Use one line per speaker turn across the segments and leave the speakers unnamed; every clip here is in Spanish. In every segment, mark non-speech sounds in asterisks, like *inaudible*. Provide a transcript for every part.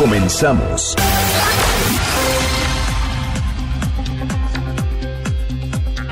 Comenzamos.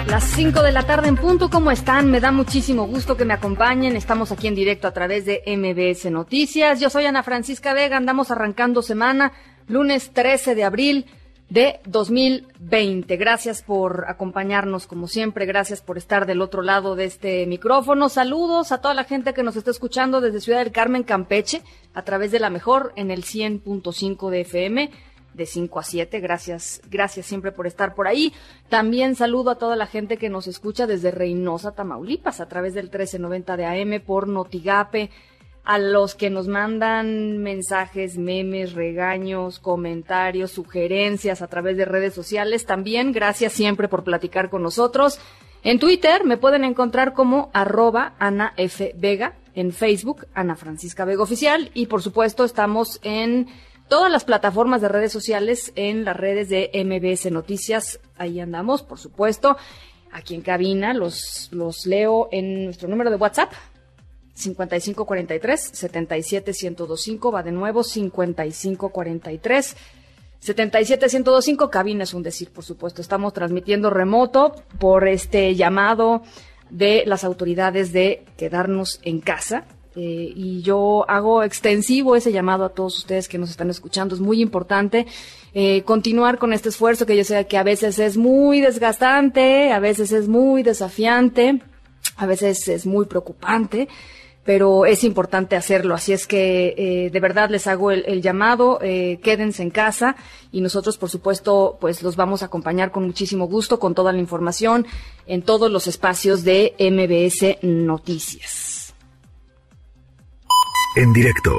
Las 5 de la tarde en punto, ¿cómo están? Me da muchísimo gusto que me acompañen. Estamos aquí en directo a través de MBS Noticias. Yo soy Ana Francisca Vega, andamos arrancando semana, lunes 13 de abril de 2020. Gracias por acompañarnos como siempre, gracias por estar del otro lado de este micrófono. Saludos a toda la gente que nos está escuchando desde Ciudad del Carmen, Campeche, a través de la mejor en el 100.5 de FM de 5 a 7. Gracias, gracias siempre por estar por ahí. También saludo a toda la gente que nos escucha desde Reynosa, Tamaulipas, a través del 1390 de AM por Notigape, a los que nos mandan mensajes, memes, regaños, comentarios, sugerencias a través de redes sociales. También gracias siempre por platicar con nosotros. En Twitter me pueden encontrar como arroba Ana F. Vega, en Facebook Ana Francisca Vega Oficial y por supuesto estamos en todas las plataformas de redes sociales, en las redes de MBS Noticias. Ahí andamos, por supuesto. Aquí en cabina los, los leo en nuestro número de WhatsApp, 5543-77125. Va de nuevo, 5543. 77125, cabina es un decir, por supuesto. Estamos transmitiendo remoto por este llamado de las autoridades de quedarnos en casa. Eh, y yo hago extensivo ese llamado a todos ustedes que nos están escuchando. Es muy importante eh, continuar con este esfuerzo que yo sé que a veces es muy desgastante, a veces es muy desafiante, a veces es muy preocupante pero es importante hacerlo. Así es que eh, de verdad les hago el, el llamado, eh, quédense en casa y nosotros, por supuesto, pues los vamos a acompañar con muchísimo gusto, con toda la información en todos los espacios de MBS Noticias.
En directo.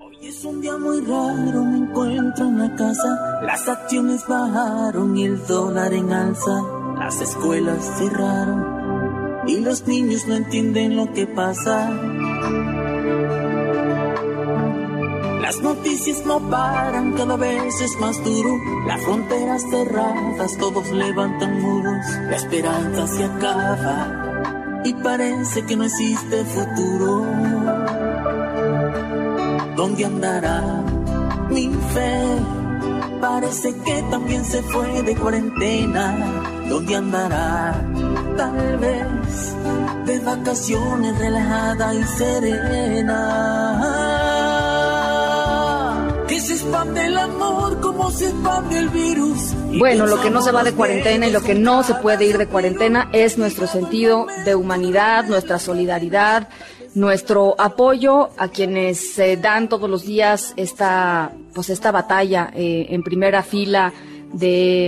Hoy es un día muy raro, me encuentro en la casa, las acciones bajaron y el dólar en alza, las escuelas cerraron y los niños no entienden lo que pasa. Las noticias no paran, cada vez es más duro. Las fronteras cerradas, todos levantan muros. La esperanza se acaba y parece que no existe futuro. ¿Dónde andará mi fe? Parece que también se fue de cuarentena. ¿Dónde andará? Tal vez de vacaciones relajada y serena. Que se expande el amor como se expande el virus.
Bueno, lo que no se va de cuarentena y lo que no se puede ir de cuarentena es nuestro sentido de humanidad, nuestra solidaridad, nuestro apoyo a quienes eh, dan todos los días esta, pues esta batalla eh, en primera fila de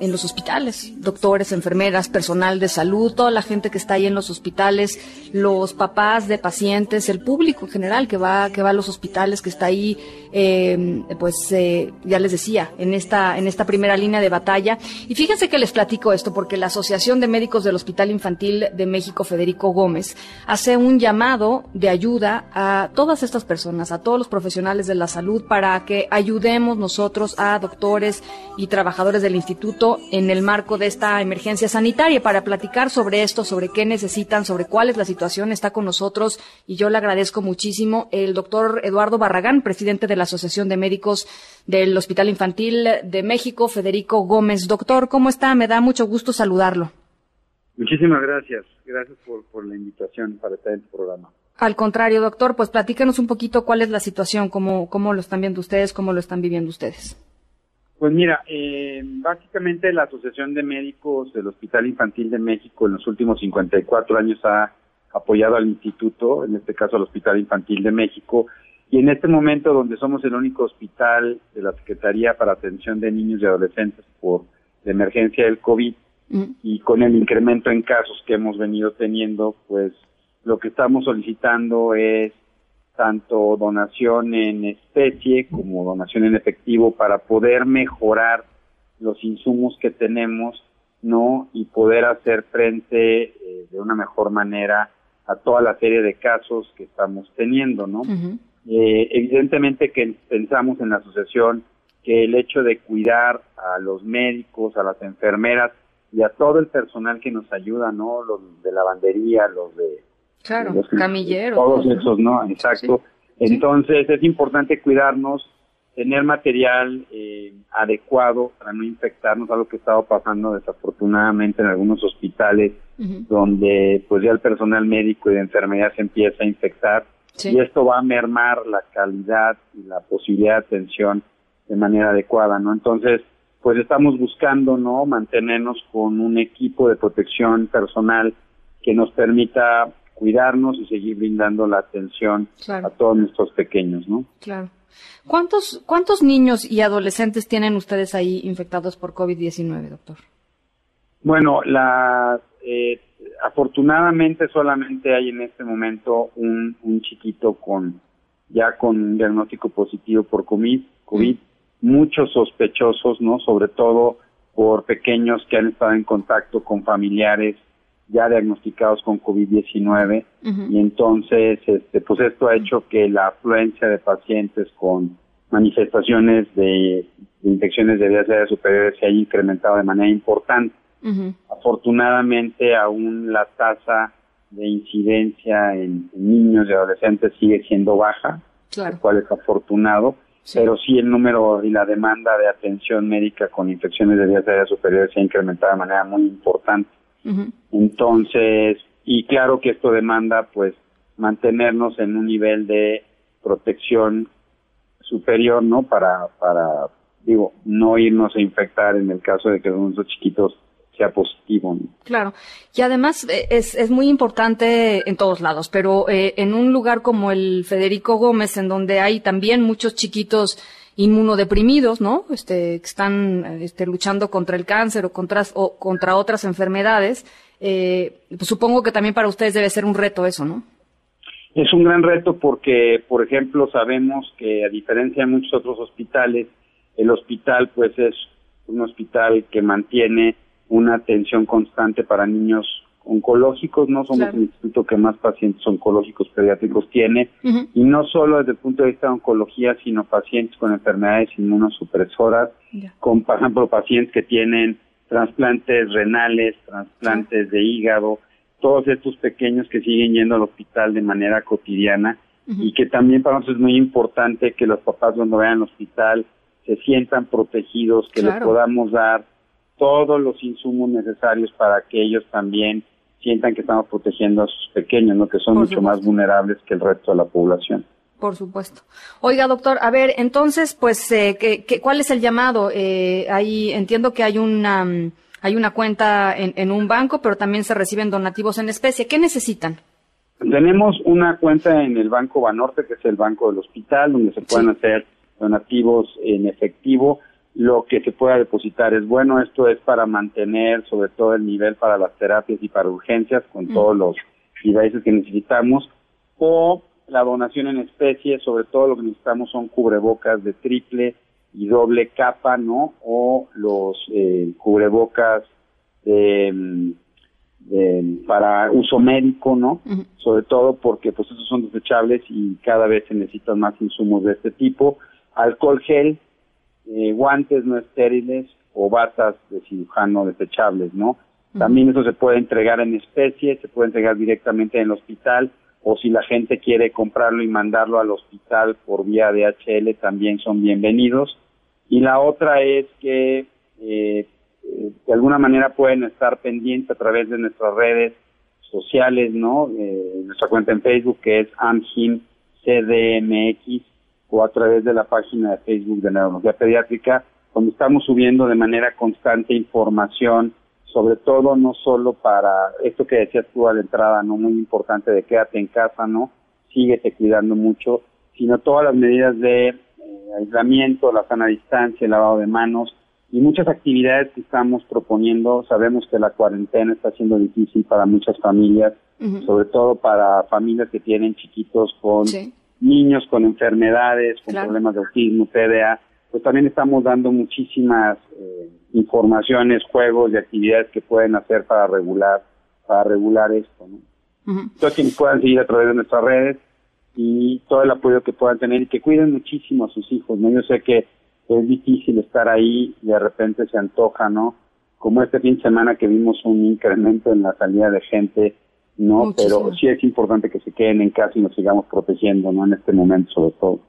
en los hospitales, doctores, enfermeras, personal de salud, toda la gente que está ahí en los hospitales, los papás de pacientes, el público en general que va que va a los hospitales, que está ahí, eh, pues eh, ya les decía en esta en esta primera línea de batalla. Y fíjense que les platico esto porque la Asociación de Médicos del Hospital Infantil de México, Federico Gómez, hace un llamado de ayuda a todas estas personas, a todos los profesionales de la salud para que ayudemos nosotros a doctores y trabajadores del instituto en el marco de esta emergencia sanitaria para platicar sobre esto, sobre qué necesitan, sobre cuál es la situación. Está con nosotros y yo le agradezco muchísimo el doctor Eduardo Barragán, presidente de la Asociación de Médicos del Hospital Infantil de México, Federico Gómez. Doctor, ¿cómo está? Me da mucho gusto saludarlo.
Muchísimas gracias. Gracias por, por la invitación para estar en tu programa.
Al contrario, doctor, pues platícanos un poquito cuál es la situación, cómo, cómo lo están viendo ustedes, cómo lo están viviendo ustedes.
Pues mira, eh, básicamente la Asociación de Médicos del Hospital Infantil de México en los últimos 54 años ha apoyado al instituto, en este caso al Hospital Infantil de México, y en este momento donde somos el único hospital de la Secretaría para Atención de Niños y Adolescentes por la emergencia del COVID
Mm.
y con el incremento en casos que hemos venido teniendo, pues lo que estamos solicitando es tanto donación en especie como donación en efectivo para poder mejorar los insumos que tenemos, ¿no? Y poder hacer frente eh, de una mejor manera a toda la serie de casos que estamos teniendo, ¿no? eh, evidentemente que pensamos en la asociación que el hecho de cuidar a los médicos, a las enfermeras y a todo el personal que nos ayuda, ¿no? Los de lavandería, los de...
Claro, camilleros.
Todos esos, ¿no? Exacto. Entonces es importante cuidarnos, tener material eh, adecuado para no infectarnos, algo que ha estado pasando desafortunadamente en algunos hospitales, donde pues ya el personal médico y de enfermería se empieza a infectar y esto va a mermar la calidad y la posibilidad de atención de manera adecuada, ¿no? Entonces, pues estamos buscando, ¿no? Mantenernos con un equipo de protección personal que nos permita cuidarnos y seguir brindando la atención a todos nuestros pequeños, ¿no?
Claro. ¿Cuántos, ¿Cuántos niños y adolescentes tienen ustedes ahí infectados por COVID-19, doctor?
Bueno, la, eh, afortunadamente solamente hay en este momento un, un chiquito con ya con un diagnóstico positivo por COVID, COVID, muchos sospechosos, ¿no? Sobre todo por pequeños que han estado en contacto con familiares ya diagnosticados con COVID-19 y entonces este pues esto ha hecho que la afluencia de pacientes con manifestaciones de, infecciones de vías aéreas superiores se haya incrementado de manera importante. Afortunadamente aún la tasa de incidencia en, niños y adolescentes sigue siendo baja, lo cual es afortunado, pero sí el número y la demanda de atención médica con infecciones de vías aéreas superiores se ha incrementado de manera muy importante. Entonces, y claro que esto demanda pues mantenernos en un nivel de protección superior, ¿no? Para, para, digo, no irnos a infectar en el caso de que nuestros chiquitos sea positivo.
Claro, y además eh, es, es muy importante en todos lados, pero eh, en un lugar como el Federico Gómez, en donde hay también muchos chiquitos inmunodeprimidos, ¿no? Este, que están este, luchando contra el cáncer o contra, o contra otras enfermedades, eh, pues supongo que también para ustedes debe ser un reto eso, ¿no?
Es un gran reto porque, por ejemplo, sabemos que a diferencia de muchos otros hospitales, el hospital pues es un hospital que mantiene una atención constante para niños oncológicos, no somos el instituto que más pacientes oncológicos pediátricos tiene, y no solo desde el punto de vista de oncología, sino pacientes con enfermedades inmunosupresoras, con, por ejemplo, pacientes que tienen trasplantes renales, trasplantes de hígado, todos estos pequeños que siguen yendo al hospital de manera cotidiana y que también para nosotros es muy importante que los papás cuando vayan al hospital se sientan protegidos, que les podamos dar todos los insumos necesarios para que ellos también sientan que estamos protegiendo a sus pequeños, ¿no? que son mucho más vulnerables que el resto de la población.
Por supuesto. Oiga, doctor, a ver, entonces, pues, eh, ¿qué, cuál es el llamado? Eh, ahí entiendo que hay una, mm, hay una cuenta en, en un banco, pero también se reciben donativos en especie. ¿Qué necesitan?
Tenemos una cuenta en el Banco Banorte, que es el banco del hospital, donde se pueden hacer donativos en efectivo lo que se pueda depositar es bueno. Esto es para mantener sobre todo el nivel para las terapias y para urgencias con todos los devices que necesitamos. O la donación en especie, sobre todo lo que necesitamos son cubrebocas de triple y doble capa, ¿no? O los eh, cubrebocas para uso médico, ¿no? Sobre todo porque pues esos son desechables y cada vez se necesitan más insumos de este tipo. Alcohol gel, eh, guantes no estériles o batas de cirujano desechables, ¿no? También eso se puede entregar en especie, se puede entregar directamente en el hospital o si la gente quiere comprarlo y mandarlo al hospital por vía DHL también son bienvenidos. Y la otra es que eh, de alguna manera pueden estar pendientes a través de nuestras redes sociales, ¿no? Eh, nuestra cuenta en Facebook que es AMGIM CDMX o a través de la página de Facebook de Neurología Pediátrica, donde estamos subiendo de manera constante información, sobre todo no solo para esto que decías tú a la entrada, no muy importante de quédate en casa, ¿no? Síguete cuidando mucho, sino todas las medidas de eh, aislamiento, la sana distancia, el lavado de manos y muchas actividades que estamos proponiendo. Sabemos que la cuarentena está siendo difícil para muchas familias, sobre todo para familias que tienen chiquitos con niños con enfermedades, con problemas de autismo, TDA, pues también estamos dando muchísimas eh, informaciones, juegos y actividades que pueden hacer para regular, para regular esto, ¿no? Entonces, que puedan seguir a través de nuestras redes y todo el apoyo que puedan tener y que cuiden muchísimo a sus hijos, ¿no? Yo sé que es difícil estar ahí y de repente se antoja, ¿no? Como este fin de semana que vimos un incremento en la salida de gente, ¿no? Pero sí es importante que se queden en casa y nos sigamos protegiendo, ¿no? En este momento sobre todo.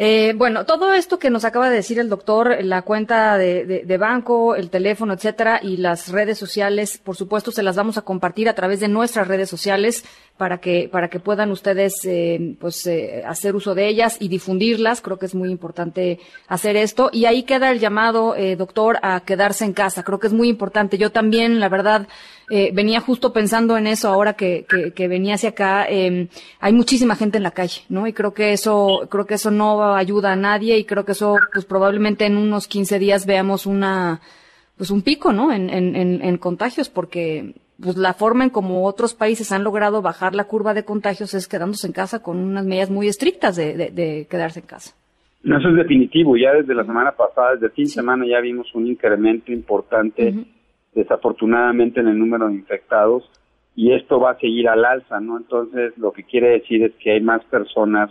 Eh, bueno, todo esto que nos acaba de decir el doctor, la cuenta de, banco, el teléfono, etcétera, y las redes sociales, por supuesto, se las vamos a compartir a través de nuestras redes sociales para que para que puedan ustedes, eh, pues, eh, hacer uso de ellas y difundirlas. Creo que es muy importante hacer esto. Y ahí queda el llamado, doctor, a quedarse en casa. Creo que es muy importante. Yo también, la verdad, venía justo pensando en eso ahora que, que venía hacia acá. Em, hay muchísima gente en la calle, ¿no? Y creo que eso, creo que eso no ayuda a nadie y creo que eso, pues probablemente en unos 15 días veamos una, pues un pico, ¿no? En, en, en, contagios, porque pues la forma en como otros países han logrado bajar la curva de contagios es quedándose en casa con unas medidas muy estrictas de, de, quedarse en casa.
No, eso es definitivo. Ya desde la semana pasada, desde fin de semana, ya vimos un incremento importante, desafortunadamente, en el número de infectados y esto va a seguir al alza, ¿no? Entonces, lo que quiere decir es que hay más personas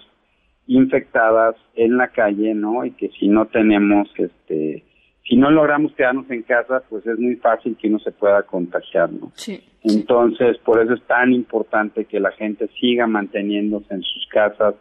infectadas en la calle, ¿no? Y que si no tenemos, este, si no logramos quedarnos en casa, pues es muy fácil que uno se pueda contagiar, ¿no?
Sí.
Entonces, por eso es tan importante que la gente siga manteniéndose en sus casas,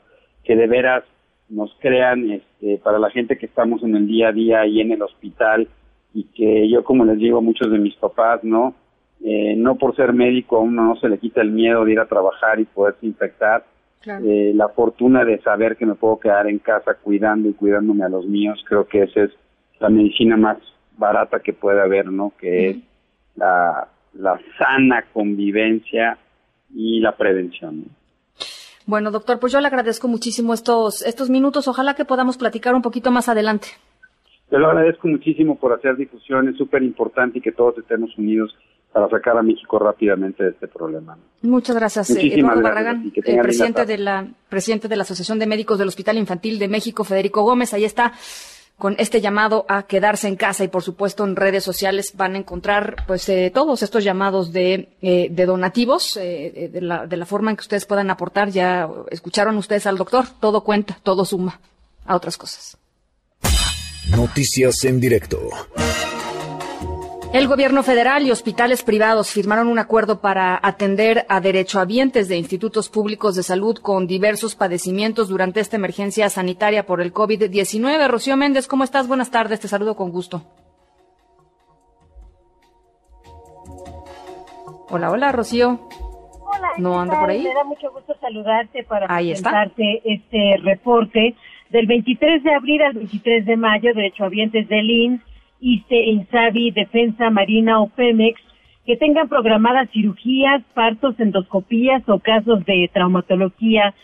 que de veras nos crean, este, para la gente que estamos en el día a día y en el hospital, y que yo, como les digo a muchos de mis papás, ¿no? Eh, no por ser médico a uno no se le quita el miedo de ir a trabajar y poderse infectar, eh, la fortuna de saber que me puedo quedar en casa cuidando y cuidándome a los míos, creo que esa es la medicina más barata que puede haber, ¿no? Que es la, la sana convivencia y la prevención.
Bueno, doctor, pues yo le agradezco muchísimo estos, estos minutos. Ojalá que podamos platicar un poquito más adelante.
Yo le agradezco muchísimo por hacer difusión, es súper importante y que todos estemos unidos para sacar a México rápidamente de este problema.
Muchas gracias, eh, Eduardo Barragán, el presidente de la presidente de la Asociación de Médicos del Hospital Infantil de México, Federico Gómez. Ahí está con este llamado a quedarse en casa y por supuesto en redes sociales van a encontrar pues eh, todos estos llamados de, eh, de donativos de, la, de la forma en que ustedes puedan aportar. Ya escucharon ustedes al doctor, todo cuenta, todo suma a otras cosas.
Noticias en directo.
El gobierno federal y hospitales privados firmaron un acuerdo para atender a derechohabientes de institutos públicos de salud con diversos padecimientos durante esta emergencia sanitaria por el COVID-19. Rocío Méndez, ¿cómo estás? Buenas tardes, te saludo con gusto. Hola, hola, Rocío.
Hola.
¿No anda por ahí?
Me da mucho gusto saludarte para
ahí
presentarte este reporte del 23 de abril al 23 de mayo, derechohabientes del INS ISTE, INSABI, Defensa Marina o Pemex que tengan programadas cirugías, partos, endoscopías o casos de traumatología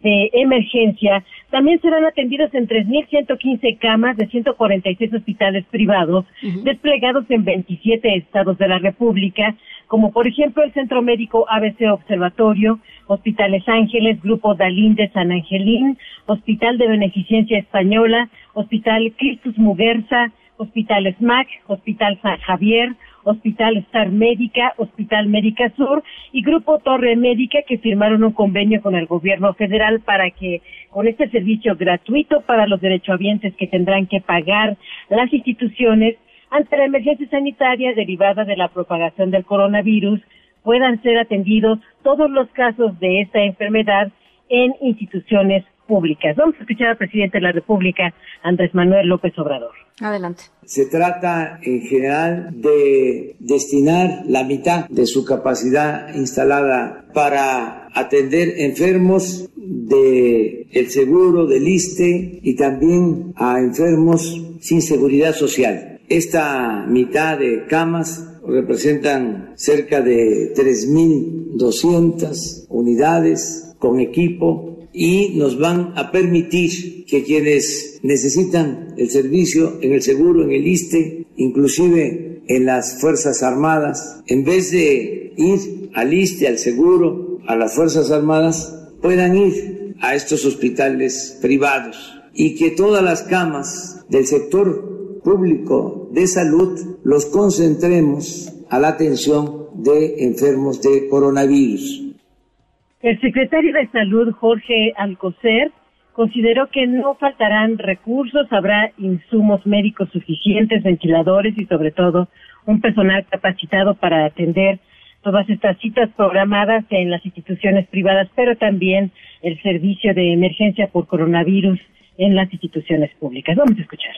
de emergencia, también serán atendidos en 3.115 camas de 146 hospitales privados desplegados en 27 estados de la República, como por ejemplo el Centro Médico ABC Observatorio, Hospitales Ángeles, Grupo Dalín de San Angelín, Hospital de Beneficencia Española, Hospital Cristus Muguerza, Hospital SMAC, Hospital San Javier, Hospital Star Médica, Hospital Médica Sur y Grupo Torre Médica que firmaron un convenio con el gobierno federal para que con este servicio gratuito para los derechohabientes que tendrán que pagar las instituciones ante la emergencia sanitaria derivada de la propagación del coronavirus puedan ser atendidos todos los casos de esta enfermedad en instituciones públicas. Vamos a escuchar al presidente de la República, Andrés Manuel López Obrador.
Adelante.
Se trata en general de destinar la mitad de su capacidad instalada para atender enfermos de el seguro del ISTE y también a enfermos sin seguridad social. Esta mitad de camas representan cerca de 3.200 unidades con equipo y nos van a permitir que quienes necesitan el servicio en el seguro, en el ISTE, inclusive en las Fuerzas Armadas, en vez de ir al ISTE, al seguro, a las Fuerzas Armadas, puedan ir a estos hospitales privados y que todas las camas del sector público de salud los concentremos a la atención de enfermos de coronavirus.
El secretario de Salud, Jorge Alcocer, consideró que no faltarán recursos, habrá insumos médicos suficientes, ventiladores y sobre todo un personal capacitado para atender todas estas citas programadas en las instituciones privadas, pero también el servicio de emergencia por coronavirus en las instituciones públicas. Vamos a escuchar.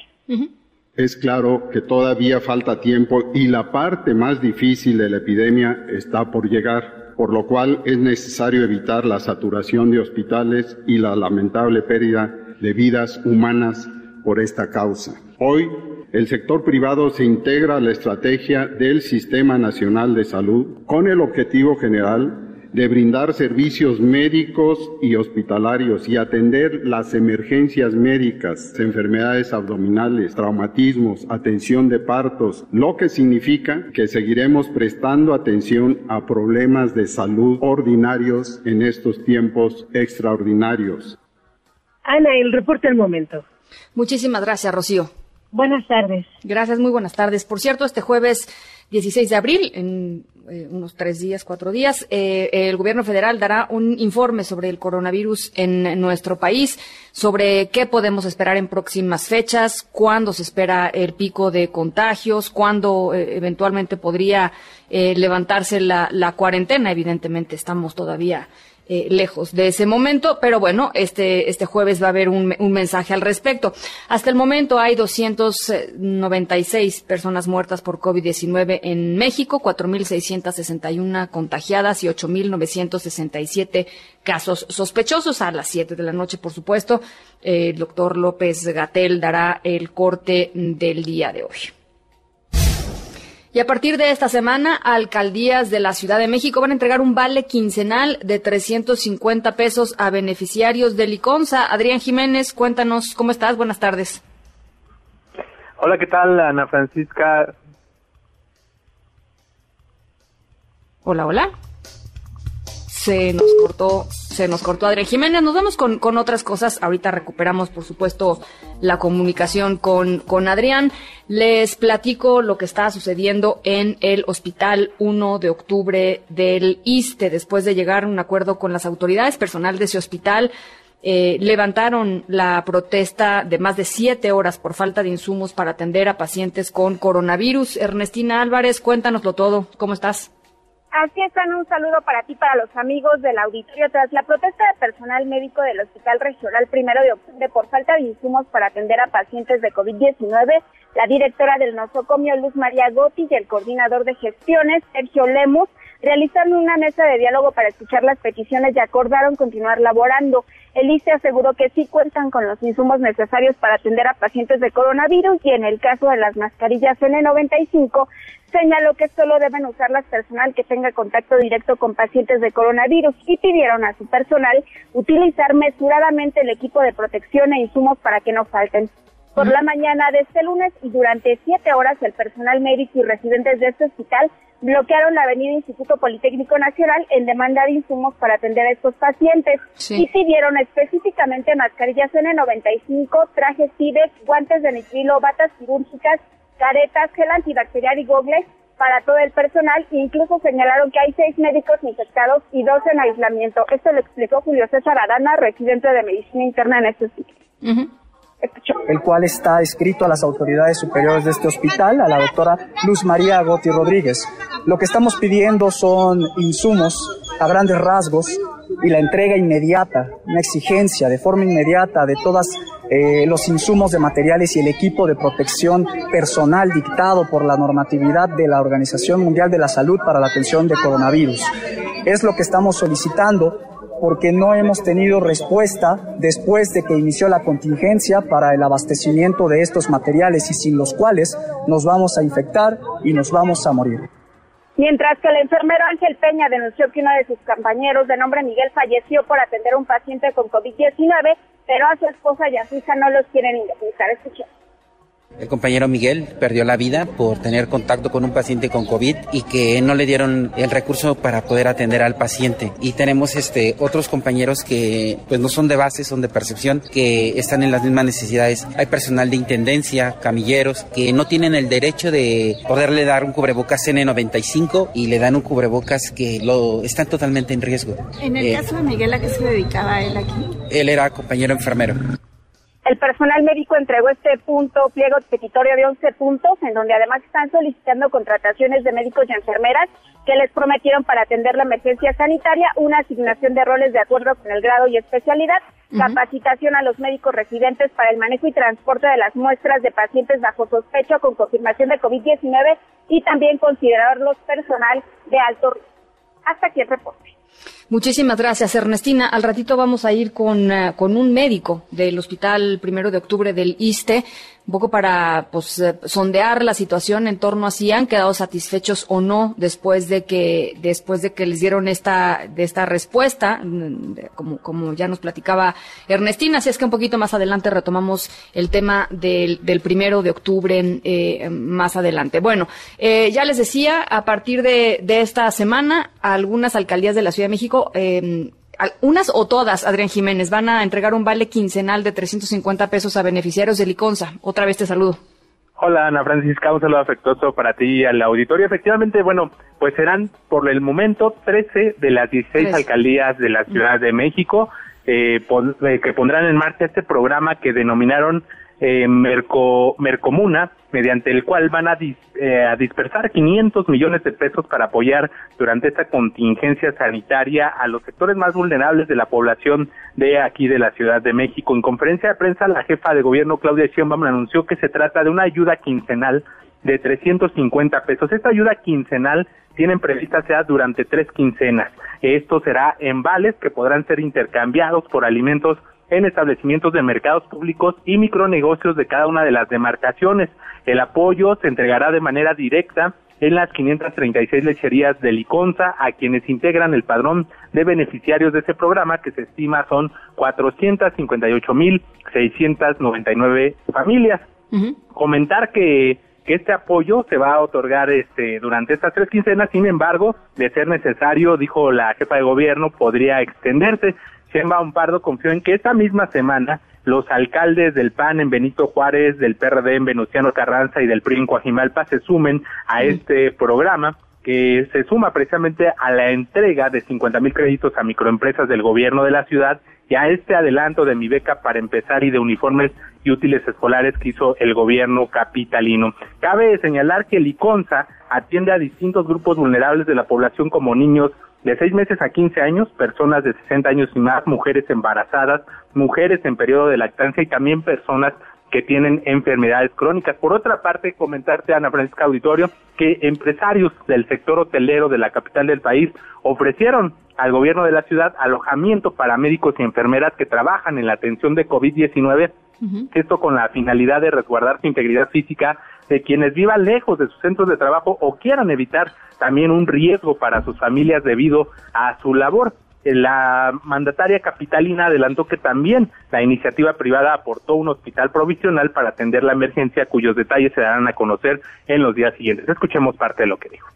Es claro que todavía falta tiempo y la parte más difícil de la epidemia está por llegar, por lo cual es necesario evitar la saturación de hospitales y la lamentable pérdida de vidas humanas por esta causa. Hoy el sector privado se integra a la estrategia del Sistema Nacional de Salud con el objetivo general de brindar servicios médicos y hospitalarios y atender las emergencias médicas, enfermedades abdominales, traumatismos, atención de partos, lo que significa que seguiremos prestando atención a problemas de salud ordinarios en estos tiempos extraordinarios.
Ana, el reporte al momento.
Muchísimas gracias, Rocío.
Buenas tardes.
Gracias, muy buenas tardes. Por cierto, este jueves 16 de abril, en eh, unos tres días, cuatro días, eh, el gobierno federal dará un informe sobre el coronavirus en nuestro país, sobre qué podemos esperar en próximas fechas, cuándo se espera el pico de contagios, cuándo eh, eventualmente podría levantarse la, la cuarentena. Evidentemente, estamos todavía eh, lejos de ese momento, pero bueno, este, este jueves va a haber un, un, mensaje al respecto. Hasta el momento hay 296 personas muertas por COVID-19 en México, 4.661 contagiadas y 8.967 casos sospechosos. A las 7 de la noche, por supuesto, eh, el doctor López Gatel dará el corte del día de hoy. Y a partir de esta semana, alcaldías de la Ciudad de México van a entregar un vale quincenal de 350 pesos a beneficiarios de Liconza. Adrián Jiménez, cuéntanos cómo estás. Buenas tardes.
Hola, ¿qué tal, Ana Francisca?
Hola, hola se nos cortó, se nos cortó Adrián Jiménez. Nos vamos con, con, otras cosas. Ahorita recuperamos, por supuesto, la comunicación con, con Adrián. Les platico lo que está sucediendo en el Hospital 1 de Octubre del ISTE. Después de llegar a un acuerdo con las autoridades, personal de ese hospital eh, levantaron la protesta de más de siete horas por falta de insumos para atender a pacientes con coronavirus. Ernestina Álvarez, cuéntanoslo todo. ¿Cómo estás?
Así están, un saludo para ti, para los amigos del auditorio. Tras la protesta de personal médico del Hospital Regional Primero de Octubre por falta de insumos para atender a pacientes de COVID-19, la directora del nosocomio, Luz María Gotti, y el coordinador de gestiones, Sergio Lemus, realizaron una mesa de diálogo para escuchar las peticiones y acordaron continuar laborando. El ICE aseguró que sí cuentan con los insumos necesarios para atender a pacientes de coronavirus y en el caso de las mascarillas N95 señaló que solo deben usarlas personal que tenga contacto directo con pacientes de coronavirus y pidieron a su personal utilizar mesuradamente el equipo de protección e insumos para que no falten. Por la mañana de este lunes y durante siete horas el personal médico y residentes de este hospital bloquearon la avenida Instituto Politécnico Nacional en demanda de insumos para atender a estos pacientes. Y pidieron específicamente mascarillas N95, trajes CIDEX, guantes de nitrilo, batas quirúrgicas, caretas, gel antibacterial y gogles para todo el personal. E incluso señalaron que hay seis médicos infectados y dos en aislamiento. Esto lo explicó Julio César Arana, residente de medicina interna en este sitio
el cual está escrito a las autoridades superiores de este hospital, a la doctora Luz María Gotti Rodríguez. Lo que estamos pidiendo son insumos a grandes rasgos y la entrega inmediata, una exigencia de forma inmediata de todos eh, los insumos de materiales y el equipo de protección personal dictado por la normatividad de la Organización Mundial de la Salud para la atención de coronavirus. Es lo que estamos solicitando porque no hemos tenido respuesta después de que inició la contingencia para el abastecimiento de estos materiales y sin los cuales nos vamos a infectar y nos vamos a morir.
Mientras que el enfermero Ángel Peña denunció que uno de sus compañeros de nombre Miguel falleció por atender a un paciente con COVID-19, pero a su esposa y a su hija no los quieren indemnizar. Escuchen.
El compañero Miguel perdió la vida por tener contacto con un paciente con COVID y que no le dieron el recurso para poder atender al paciente. Y tenemos este otros compañeros que pues no son de base, son de percepción, que están en las mismas necesidades. Hay personal de intendencia, camilleros, que no tienen el derecho de poderle dar un cubrebocas N95 y le dan un cubrebocas que lo están totalmente en riesgo.
En el
Eh,
caso de Miguel, ¿a qué se dedicaba él aquí?
Él era compañero enfermero.
El personal médico entregó este punto, pliego petitorio de 11 puntos, en donde además están solicitando contrataciones de médicos y enfermeras que les prometieron para atender la emergencia sanitaria una asignación de roles de acuerdo con el grado y especialidad, capacitación a los médicos residentes para el manejo y transporte de las muestras de pacientes bajo sospecho con confirmación de COVID-19 y también considerarlos personal de alto riesgo. Hasta aquí el reporte.
Muchísimas gracias, Ernestina. Al ratito vamos a ir con, eh, con un médico del Hospital Primero de Octubre del ISTE, un poco para pues, eh, sondear la situación en torno a si han quedado satisfechos o no después de que después de que les dieron esta de esta respuesta, mm, como como ya nos platicaba Ernestina. Así es que un poquito más adelante retomamos el tema del, del Primero de Octubre eh, más adelante. Bueno, eh, ya les decía, a partir de, de esta semana, algunas alcaldías de la Ciudad de México, eh, unas o todas, Adrián Jiménez, van a entregar un vale quincenal de 350 pesos a beneficiarios de Liconza. Otra vez te saludo.
Hola Ana Francisca, un saludo afectuoso para ti y al auditorio. Efectivamente, bueno, pues serán por el momento 13 de las 16
Trece.
alcaldías de la Ciudad de México eh, pon- eh, que pondrán en marcha este programa que denominaron eh, Merco, Mercomuna, mediante el cual van a, dis- eh, dispersar 500 millones de pesos para apoyar durante esta contingencia sanitaria a los sectores más vulnerables de la población de aquí de la Ciudad de México. En conferencia de prensa, la jefa de gobierno Claudia Sheinbaum anunció que se trata de una ayuda quincenal de 350 pesos. Esta ayuda quincenal tienen prevista sea durante tres quincenas. Esto será en vales que podrán ser intercambiados por alimentos en establecimientos de mercados públicos y micronegocios de cada una de las demarcaciones. El apoyo se entregará de manera directa en las 536 lecherías de Liconza a quienes integran el padrón de beneficiarios de ese programa que se estima son 458.699 familias comentar que, que este apoyo se va a otorgar este durante estas tres quincenas, sin embargo, de ser necesario, dijo la jefa de gobierno, podría extenderse. Sheinbaum Pardo confió en que esta misma semana los alcaldes del PAN en Benito Juárez, del PRD en Venustiano Carranza y del PRI en Coajimalpa se sumen a este programa que se suma precisamente a la entrega de 50 mil créditos a microempresas del gobierno de la ciudad y a este adelanto de mi beca para empezar y de uniformes y útiles escolares que hizo el gobierno capitalino. Cabe señalar que el ICONSA atiende a distintos grupos vulnerables de la población como niños de 6 meses a 15 años, personas de 60 años y más, mujeres embarazadas, mujeres en periodo de lactancia y también personas que tienen enfermedades crónicas. Por otra parte, comentarte, Ana Francisca Auditorio, que empresarios del sector hotelero de la capital del país ofrecieron al gobierno de la ciudad alojamiento para médicos y enfermeras que trabajan en la atención de COVID-19 esto con la finalidad de resguardar su integridad física de quienes vivan lejos de sus centros de trabajo o quieran evitar también un riesgo para sus familias debido a su labor. La mandataria capitalina adelantó que también la iniciativa privada aportó un hospital provisional para atender la emergencia cuyos detalles se darán a conocer en los días siguientes. Escuchemos parte de lo que dijo.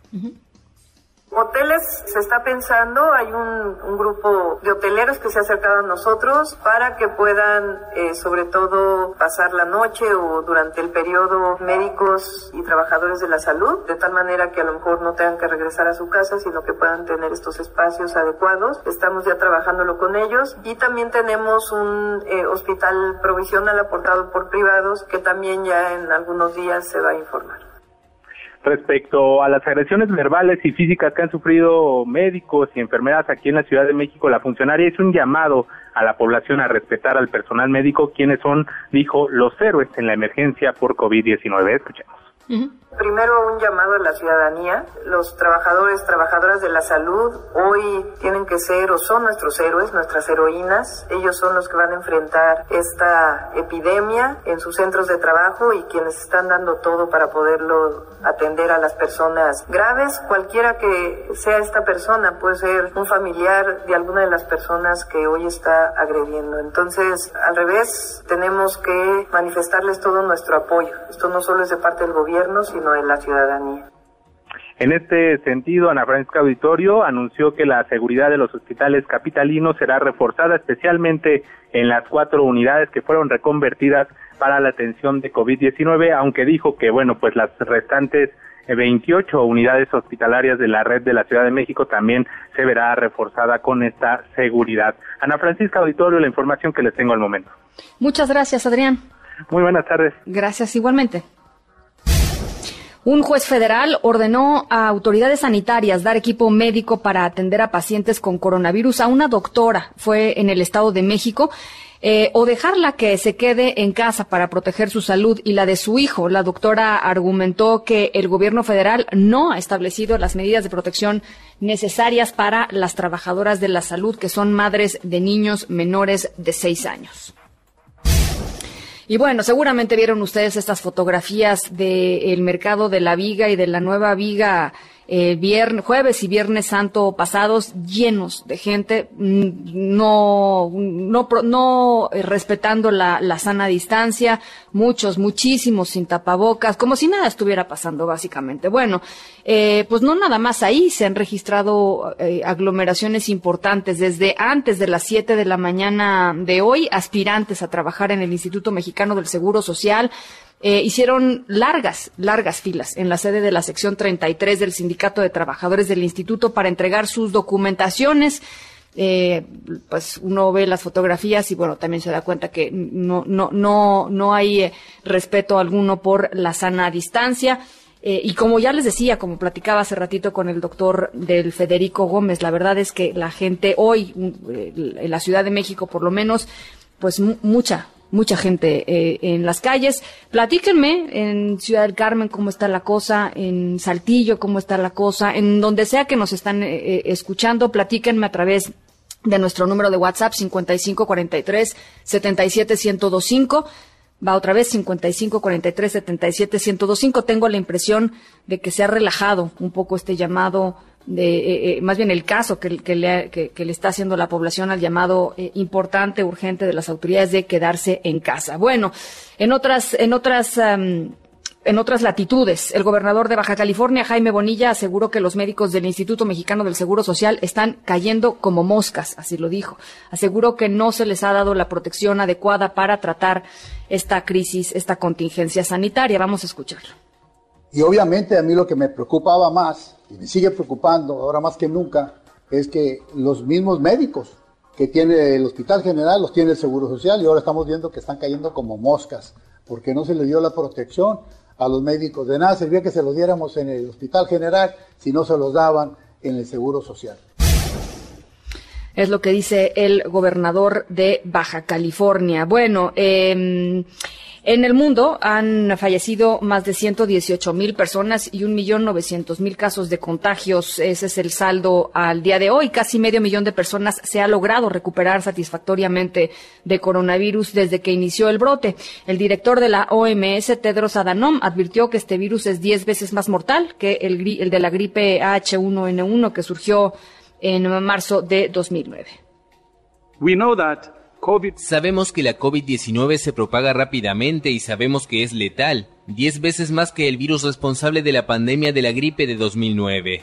Hoteles se está pensando, hay un, grupo de hoteleros que se ha acercado a nosotros para que puedan eh, sobre todo pasar la noche o durante el periodo médicos y trabajadores de la salud, de tal manera que a lo mejor no tengan que regresar a su casa, sino que puedan tener estos espacios adecuados. Estamos ya trabajándolo con ellos y también tenemos un eh, hospital provisional aportado por privados que también ya en algunos días se va a informar.
Respecto a las agresiones verbales y físicas que han sufrido médicos y enfermeras aquí en la Ciudad de México, la funcionaria hizo un llamado a la población a respetar al personal médico, quienes son, dijo, los héroes en la emergencia por COVID-19. Escuchemos.
Primero un llamado a la ciudadanía. Los trabajadores, trabajadoras de la salud hoy tienen que ser o son nuestros héroes, nuestras heroínas. Ellos son los que van a enfrentar esta epidemia en sus centros de trabajo y quienes están dando todo para poderlo atender a las personas graves. Cualquiera que sea esta persona puede ser un familiar de alguna de las personas que hoy está agrediendo. Entonces, al revés, tenemos que manifestarles todo nuestro apoyo. Esto no solo es de parte del gobierno, sino de la ciudadanía.
En este sentido, Ana Francisca Auditorio anunció que la seguridad de los hospitales capitalinos será reforzada especialmente en las cuatro unidades que fueron reconvertidas para la atención de COVID-19, aunque dijo que, bueno, pues las restantes 28 unidades hospitalarias de la red de la Ciudad de México también se verá reforzada con esta seguridad. Ana Francisca Auditorio, la información que les tengo al momento.
Muchas gracias, Adrián.
Muy buenas tardes.
Gracias igualmente. Un juez federal ordenó a autoridades sanitarias dar equipo médico para atender a pacientes con coronavirus a una doctora, fue en el Estado de México, eh, o dejarla que se quede en casa para proteger su salud y la de su hijo. La doctora argumentó que el gobierno federal no ha establecido las medidas de protección necesarias para las trabajadoras de la salud, que son madres de niños menores de seis años. Y bueno, seguramente vieron ustedes estas fotografías del mercado de la viga y de la nueva viga eh, viernes, jueves y viernes santo pasados llenos de gente, mm, no, no, no eh, respetando la, la, sana distancia, muchos, muchísimos sin tapabocas, como si nada estuviera pasando básicamente. Bueno, eh, pues no nada más ahí se han registrado eh, aglomeraciones importantes desde antes de las 7 de la mañana de hoy, aspirantes a trabajar en el Instituto Mexicano del Seguro Social, eh, hicieron largas, largas filas en la sede de la sección 33 del Sindicato de Trabajadores del Instituto para entregar sus documentaciones. Eh, pues uno ve las fotografías y bueno, también se da cuenta que no, no, no, no hay eh, respeto alguno por la sana distancia. y como ya les decía, como platicaba hace ratito con el doctor del Federico Gómez, la verdad es que la gente hoy, en la Ciudad de México por lo menos, pues mucha, mucha gente eh, en las calles. Platíquenme en Ciudad del Carmen cómo está la cosa, en Saltillo cómo está la cosa, en donde sea que nos están eh, eh, escuchando, platíquenme a través de nuestro número de WhatsApp 5543 77125. Va otra vez 55 43 77 1025. Tengo la impresión de que se ha relajado un poco este llamado de eh, eh, más bien el caso que, le, que, le, está haciendo la población al llamado eh, importante, urgente de las autoridades de quedarse en casa. Bueno, en otras, en otras, en otras latitudes, el gobernador de Baja California, Jaime Bonilla, aseguró que los médicos del Instituto Mexicano del Seguro Social están cayendo como moscas, así lo dijo. Aseguró que no se les ha dado la protección adecuada para tratar esta crisis, esta contingencia sanitaria. Vamos a escucharlo.
Y obviamente a mí lo que me preocupaba más y me sigue preocupando ahora más que nunca es que los mismos médicos que tiene el Hospital General los tiene el Seguro Social y ahora estamos viendo que están cayendo como moscas porque no se le dio la protección a los médicos. De nada servía que se los diéramos en el Hospital General si no se los daban en el Seguro Social.
Es lo que dice el gobernador de Baja California. Bueno, eh, en el mundo han fallecido más de 118 mil personas y un millón novecientos mil casos de contagios. Ese es el saldo al día de hoy. Casi medio millón de personas se ha logrado recuperar satisfactoriamente de coronavirus desde que inició el brote. El director de la OMS, Tedros Adhanom, advirtió que este virus es diez veces más mortal que el, el de la gripe H1N1 que surgió en marzo de 2009.
We know Sabemos que la COVID-19 se propaga rápidamente y sabemos que es letal, 10 veces más que el virus responsable de la pandemia de la gripe de 2009.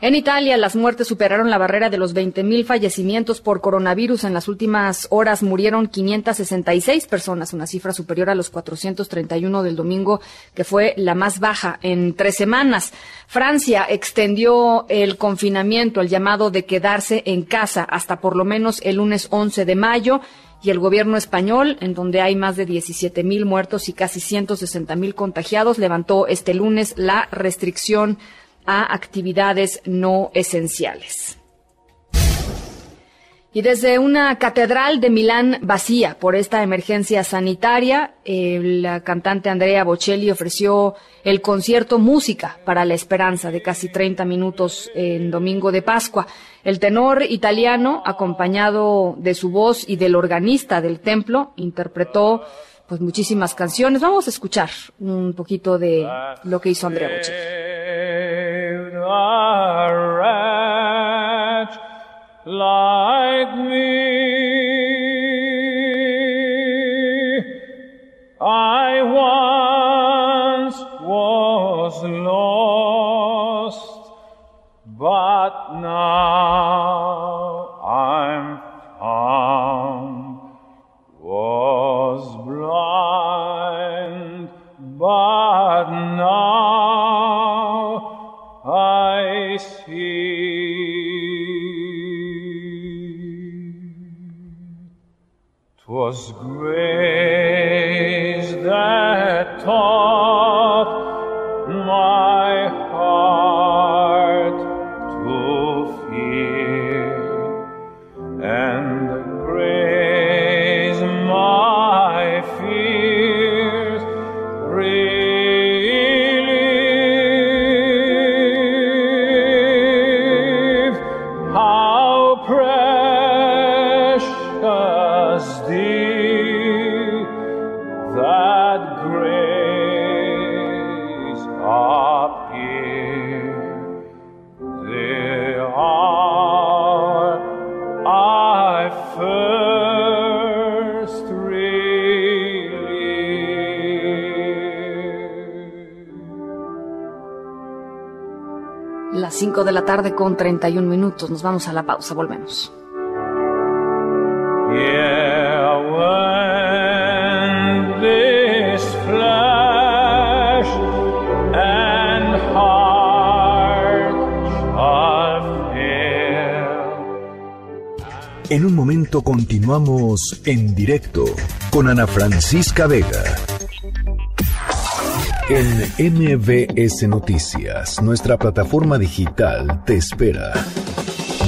En Italia, las muertes superaron la barrera de los 20.000 fallecimientos por coronavirus. En las últimas horas murieron 566 personas, una cifra superior a los 431 del domingo, que fue la más baja en tres semanas. Francia extendió el confinamiento, el llamado de quedarse en casa hasta por lo menos el lunes 11 de mayo y el gobierno español, en donde hay más de 17 mil muertos y casi 160 mil contagiados, levantó este lunes la restricción a actividades no esenciales.
Y desde una catedral de Milán vacía por esta emergencia sanitaria, eh, la cantante Andrea Bocelli ofreció el concierto Música para la Esperanza de casi 30 minutos en Domingo de Pascua. El tenor italiano, acompañado de su voz y del organista del templo, interpretó pues muchísimas canciones. Vamos a escuchar un poquito de lo que hizo Andrea Bocelli. are la tarde con 31 minutos. Nos vamos a la pausa. Volvemos.
Yeah, when this flesh and heart shall fail.
En un momento continuamos en directo con Ana Francisca Vega. En MBS Noticias, nuestra plataforma digital te espera.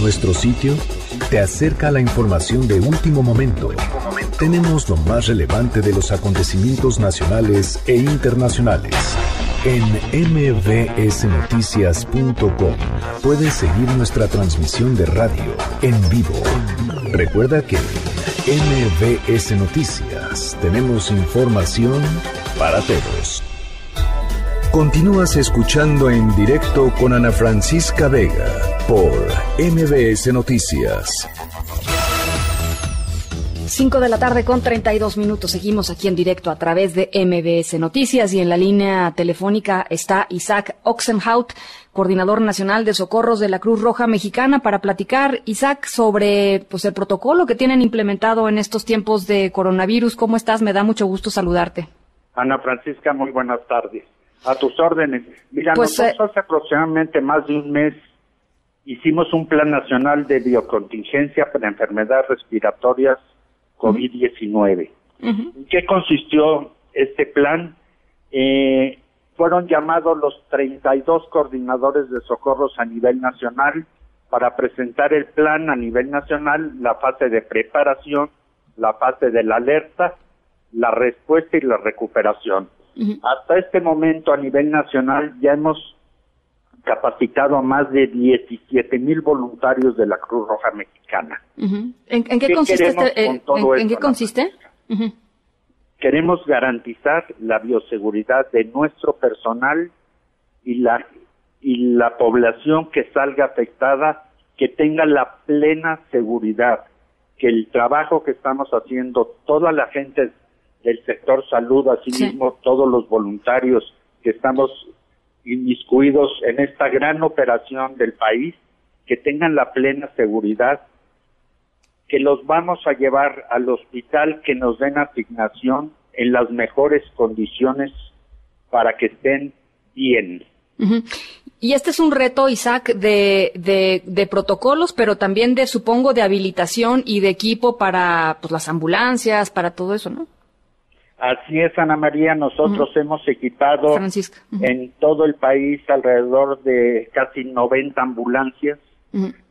Nuestro sitio te acerca a la información de último momento. Tenemos lo más relevante de los acontecimientos nacionales e internacionales. En mbsnoticias.com puedes seguir nuestra transmisión de radio en vivo. Recuerda que en MBS Noticias tenemos información para todos. Continúas escuchando en directo con Ana Francisca Vega por MBS Noticias.
5 de la tarde con 32 minutos. Seguimos aquí en directo a través de MBS Noticias y en la línea telefónica está Isaac Oxenhout, coordinador nacional de socorros de la Cruz Roja Mexicana, para platicar, Isaac, sobre pues el protocolo que tienen implementado en estos tiempos de coronavirus. ¿Cómo estás? Me da mucho gusto saludarte.
Ana Francisca, muy buenas tardes. A tus órdenes. Mira,
Pues,
nosotros hace aproximadamente más de un mes hicimos un plan nacional de biocontingencia para enfermedades respiratorias COVID-19. ¿En qué consistió este plan? Eh, fueron llamados los 32 coordinadores de socorros a nivel nacional para presentar el plan a nivel nacional, la fase de preparación, la fase de la alerta, la respuesta y la recuperación. Hasta este momento a nivel nacional ya hemos capacitado a más de 17 mil voluntarios de la Cruz Roja Mexicana.
¿En, en qué
¿Qué
consiste este, eh, en- en qué.
Queremos garantizar la bioseguridad de nuestro personal y la y la población que salga afectada que tenga la plena seguridad que el trabajo que estamos haciendo toda la gente del sector salud asimismo todos los voluntarios que estamos inmiscuidos en esta gran operación del país que tengan la plena seguridad que los vamos a llevar al hospital que nos den asignación en las mejores condiciones para que estén bien.
Y este es un reto, Isaac, de, de, de protocolos, pero también de, supongo, de habilitación y de equipo para pues, las ambulancias, para todo eso, ¿no?
Así es, Ana María, nosotros hemos equipado en todo el país alrededor de casi 90 ambulancias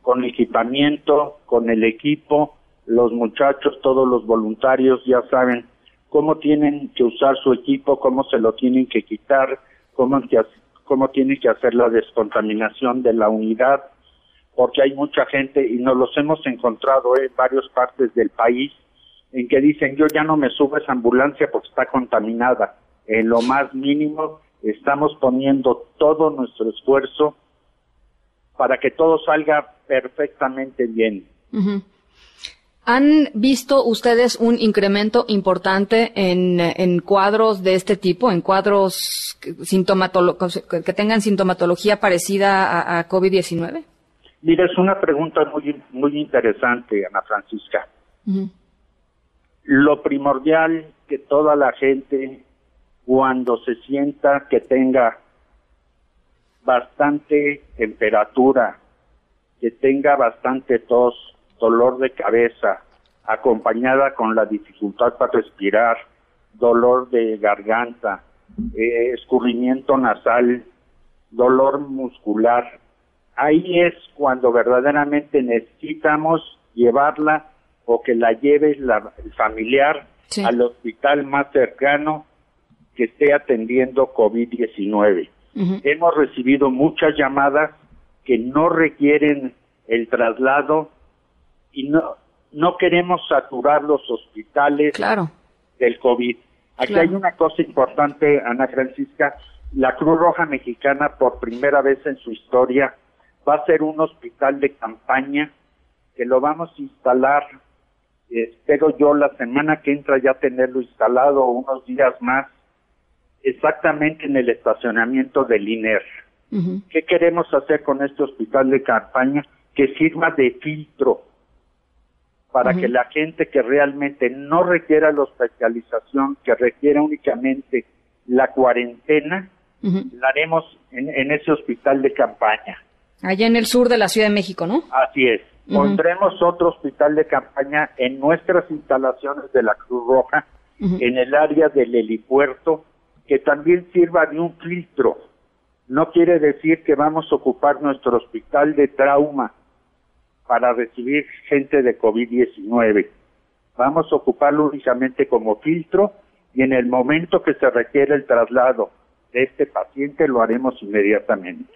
con equipamiento, con el equipo, los muchachos, todos los voluntarios ya saben cómo tienen que usar su equipo, cómo se lo tienen que quitar, cómo, cómo tienen que hacer la descontaminación de la unidad, porque hay mucha gente y nos los hemos encontrado en varias partes del país en que dicen yo ya no me subo a esa ambulancia porque está contaminada. En lo más mínimo estamos poniendo todo nuestro esfuerzo para que todo salga perfectamente bien.
¿Han visto ustedes un incremento importante en, cuadros de este tipo, en cuadros que tengan sintomatología parecida a, COVID-19?
Mira, es una pregunta muy, muy interesante, Ana Francisca. Lo primordial que toda la gente, cuando se sienta que tenga bastante temperatura, que tenga bastante tos, dolor de cabeza, acompañada con la dificultad para respirar, dolor de garganta, eh, escurrimiento nasal, dolor muscular. Ahí es cuando verdaderamente necesitamos llevarla o que la lleve la, el familiar al hospital más cercano que esté atendiendo COVID-19. Hemos recibido muchas llamadas que no requieren el traslado y no, no queremos saturar los hospitales del COVID. Aquí hay una cosa importante, Ana Francisca, la Cruz Roja Mexicana por primera vez en su historia va a ser un hospital de campaña que lo vamos a instalar, espero yo la semana que entra ya tenerlo instalado unos días más, exactamente en el estacionamiento del INER. ¿Qué queremos hacer con este hospital de campaña? Que sirva de filtro para que la gente que realmente no requiera la hospitalización, que requiera únicamente la cuarentena, la haremos en, ese hospital de campaña.
Allá en el sur de la Ciudad de México, ¿no?
Así es. Pondremos otro hospital de campaña en nuestras instalaciones de la Cruz Roja, en el área del helipuerto, que también sirva de un filtro. No quiere decir que vamos a ocupar nuestro hospital de trauma para recibir gente de COVID-19. Vamos a ocuparlo únicamente como filtro y en el momento que se requiere el traslado de este paciente lo haremos inmediatamente.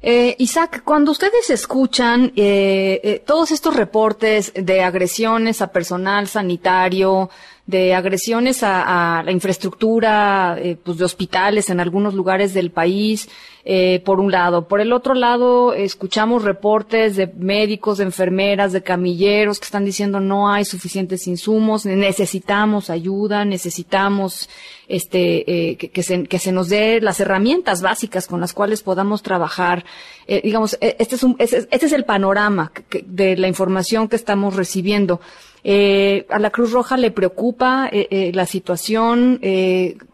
Eh, Isaac, cuando ustedes escuchan eh, eh, todos estos reportes de agresiones a personal sanitario, de agresiones a, la infraestructura eh, pues de hospitales en algunos lugares del país, eh, por un lado. Por el otro lado, escuchamos reportes de médicos, de enfermeras, de camilleros que están diciendo no hay suficientes insumos, necesitamos ayuda, necesitamos este, eh, que, se, que se nos dé las herramientas básicas con las cuales podamos trabajar. Eh, digamos, e, este es, un, este es el panorama de la información que estamos recibiendo. Eh, a la Cruz Roja le preocupa eh, eh, la situación.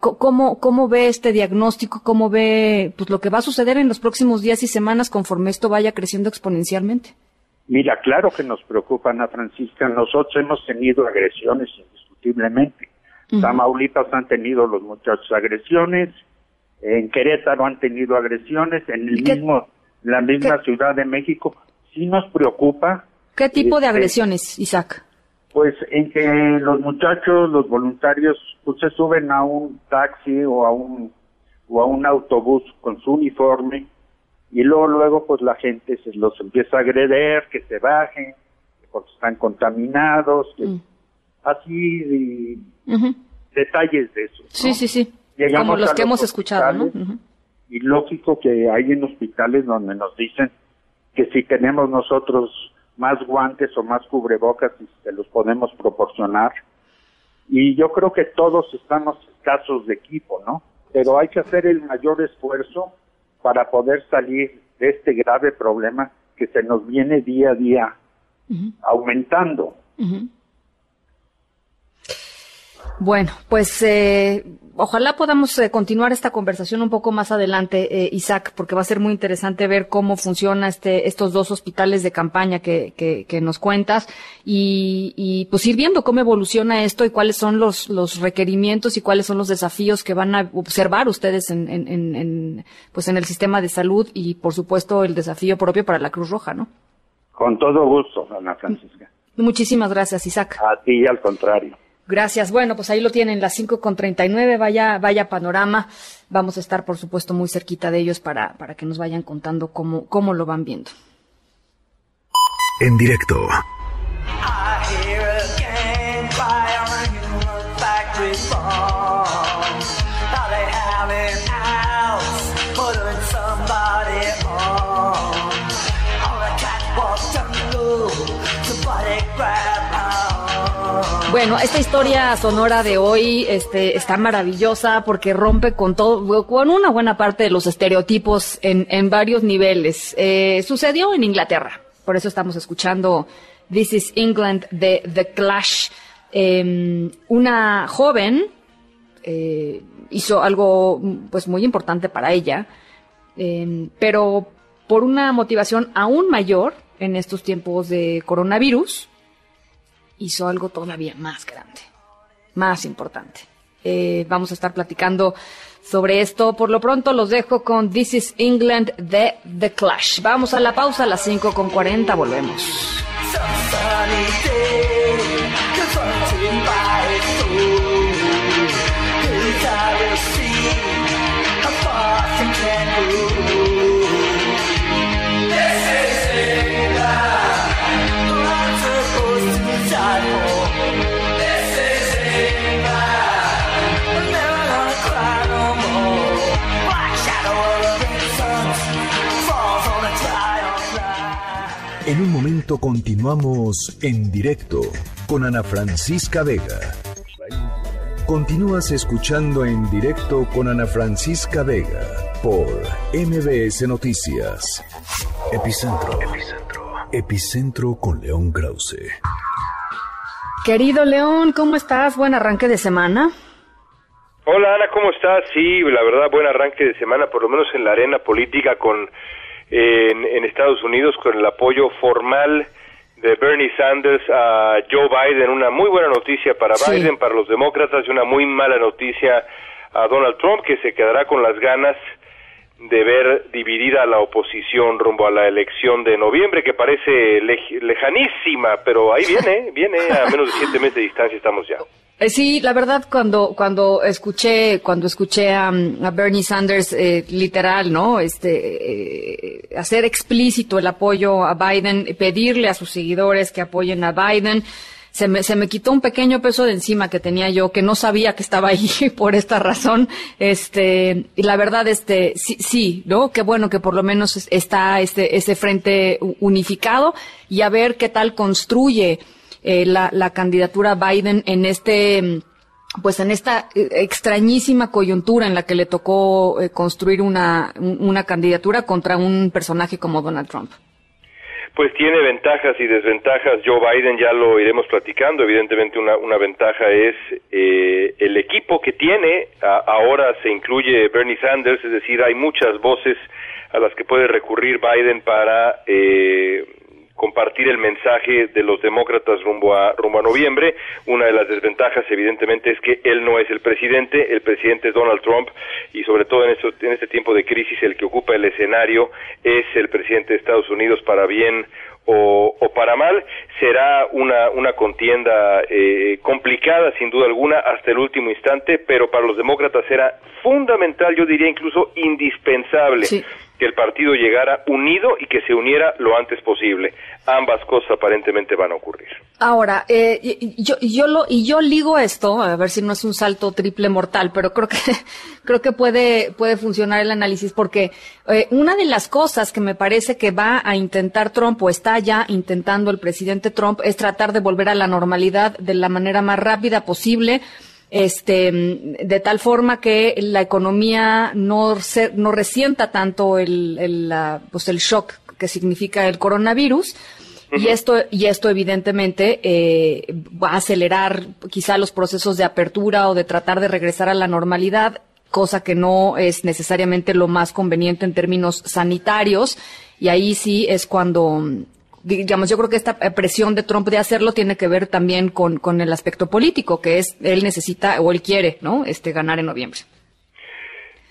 ¿cómo, ¿Cómo ve este diagnóstico? ¿Cómo ve pues, lo que va a suceder en los próximos días y semanas conforme esto vaya creciendo exponencialmente?
Mira, claro que nos preocupa, Ana Francisca. Nosotros hemos tenido agresiones indiscutiblemente. Tamaulipas han tenido los muchachos agresiones, en Querétaro han tenido agresiones, en el mismo, la misma Ciudad de México. Sí nos preocupa.
¿Qué tipo de este, agresiones, Isaac?
Pues en que los muchachos, los voluntarios, pues se suben a un taxi o a un o a un autobús con su uniforme y luego luego pues la gente se los empieza a agreder, que se bajen, porque están contaminados, mm. así detalles de eso.
Sí, sí, sí. Como los que hemos escuchado, ¿no?
Y lógico que hay en hospitales donde nos dicen que si tenemos nosotros más guantes o más cubrebocas y se los podemos proporcionar. Y yo creo que todos estamos escasos de equipo, ¿no? Pero hay que hacer el mayor esfuerzo para poder salir de este grave problema que se nos viene día a día aumentando.
Bueno, pues eh, ojalá podamos eh, continuar esta conversación un poco más adelante, eh, Isaac, porque va a ser muy interesante ver cómo funciona este, estos dos hospitales de campaña que, que, que nos cuentas y, y, pues ir viendo cómo evoluciona esto y cuáles son los, los requerimientos y cuáles son los desafíos que van a observar ustedes en, en, en, pues en el sistema de salud y, por supuesto, el desafío propio para la Cruz Roja, ¿no?
Con todo gusto, Ana Francisca.
Muchísimas gracias, Isaac.
A ti y al contrario.
Gracias. Bueno, pues ahí lo tienen, las cinco con treinta y nueve. Vaya, vaya panorama. Vamos a estar, por supuesto, muy cerquita de ellos para, para que nos vayan contando cómo, cómo lo van viendo.
En directo.
Bueno, esta historia sonora de hoy este, está maravillosa porque rompe con todo, con una buena parte de los estereotipos en, en varios niveles. Eh, sucedió en Inglaterra, por eso estamos escuchando This is England de The Clash. Eh, una joven eh, hizo algo pues muy importante para ella, em, pero por una motivación aún mayor en estos tiempos de coronavirus, hizo algo todavía más grande, más importante. Eh, vamos a estar platicando sobre esto. Por lo pronto los dejo con This is England de The Clash. Vamos a la pausa a las 5 con 40, volvemos.
En un momento continuamos en directo con Ana Francisca Vega. Continúas escuchando en directo con Ana Francisca Vega por MBS Noticias. Epicentro. Epicentro. Epicentro con León Krause.
Querido León, ¿cómo estás? Buen arranque de semana.
Hola Ana, ¿cómo estás? Sí, la verdad, buen arranque de semana, por lo menos en la arena política con en, en, Estados Unidos con el apoyo formal de Bernie Sanders a Joe Biden. Una muy buena noticia para sí. Biden, para los demócratas, y una muy mala noticia a Donald Trump, que se quedará con las ganas de ver dividida la oposición rumbo a la elección de noviembre, que parece lejanísima, pero ahí viene, viene, a menos de siete meses de distancia estamos ya.
Eh, sí, la verdad cuando cuando escuché cuando escuché a, Bernie Sanders eh, literal, ¿no? Este eh, hacer explícito el apoyo a Biden, pedirle a sus seguidores que apoyen a Biden. Se me, se me quitó un pequeño peso de encima que tenía yo, que no sabía que estaba ahí *laughs* por esta razón. Este, y la verdad, este, sí, sí, ¿no? Qué bueno que por lo menos está este, ese frente unificado y a ver qué tal construye eh, la, la, candidatura Biden en este pues en esta extrañísima coyuntura en la que le tocó eh, construir una, una candidatura contra un personaje como Donald Trump.
Pues tiene ventajas y desventajas. Joe Biden ya lo iremos platicando. Evidentemente una, una ventaja es eh, el equipo que tiene. A, ahora se incluye Bernie Sanders, es decir, hay muchas voces a las que puede recurrir Biden para eh, compartir el mensaje de los demócratas rumbo a rumbo a noviembre. Una de las desventajas, evidentemente, es que él no es el presidente, el presidente es Donald Trump y sobre todo en, esto, en este tiempo de crisis el que ocupa el escenario es el presidente de Estados Unidos para bien o, o para mal. Será una, una contienda eh, complicada, sin duda alguna, hasta el último instante, pero para los demócratas era fundamental, yo diría incluso indispensable. Que el partido llegara unido y que se uniera lo antes posible. Ambas cosas aparentemente van a ocurrir.
Ahora, eh, yo, yo lo, y yo ligo esto, a ver si no es un salto triple mortal, pero creo que, *laughs* creo que puede, puede funcionar el análisis porque eh, una de las cosas que me parece que va a intentar Trump o está ya intentando el presidente Trump es tratar de volver a la normalidad de la manera más rápida posible este, de tal forma que la economía no, se, no resienta tanto el, el, la, pues el shock que significa el coronavirus Y esto, y esto evidentemente eh, va a acelerar quizá los procesos de apertura o de tratar de regresar a la normalidad, cosa que no es necesariamente lo más conveniente en términos sanitarios. Y ahí sí es cuando, digamos, yo creo que esta presión de Trump de hacerlo tiene que ver también con, con el aspecto político, que es él necesita o él quiere, ¿no? Este ganar en noviembre.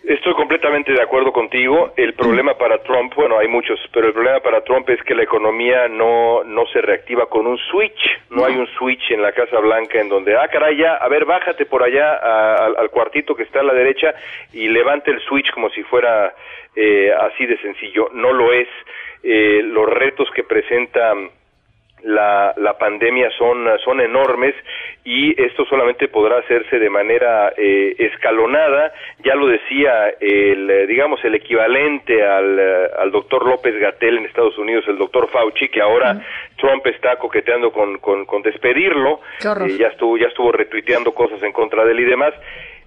Estoy completamente de acuerdo contigo. El problema para Trump, bueno, hay muchos, pero el problema para Trump es que la economía no, no se reactiva con un switch. No hay un switch en la Casa Blanca en donde, ah, caray, ya, a ver, bájate por allá al, al, cuartito que está a la derecha y levante el switch como si fuera eh, así de sencillo. No lo es. Eh, los retos que presenta la, la pandemia son, son enormes y esto solamente podrá hacerse de manera eh, escalonada. Ya lo decía el, digamos, el equivalente al, eh, al doctor López Gatel en Estados Unidos, el doctor Fauci, que ahora Trump está coqueteando con, con, con despedirlo. Eh, ya estuvo, ya estuvo retuiteando cosas en contra de él y demás.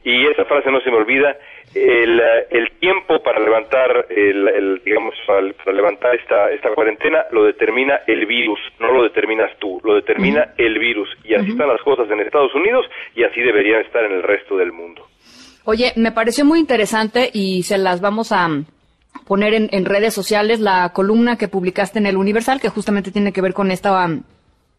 Y esa frase no se me olvida, el, el tiempo para levantar, el, el digamos, para levantar esta, esta cuarentena lo determina el virus, no lo determinas tú, lo determina uh -huh. el virus. Y así uh -huh. están las cosas en Estados Unidos y así deberían estar en el resto del mundo.
Oye, me pareció muy interesante y se las vamos a poner en, en redes sociales la columna que publicaste en el Universal, que justamente tiene que ver con esta,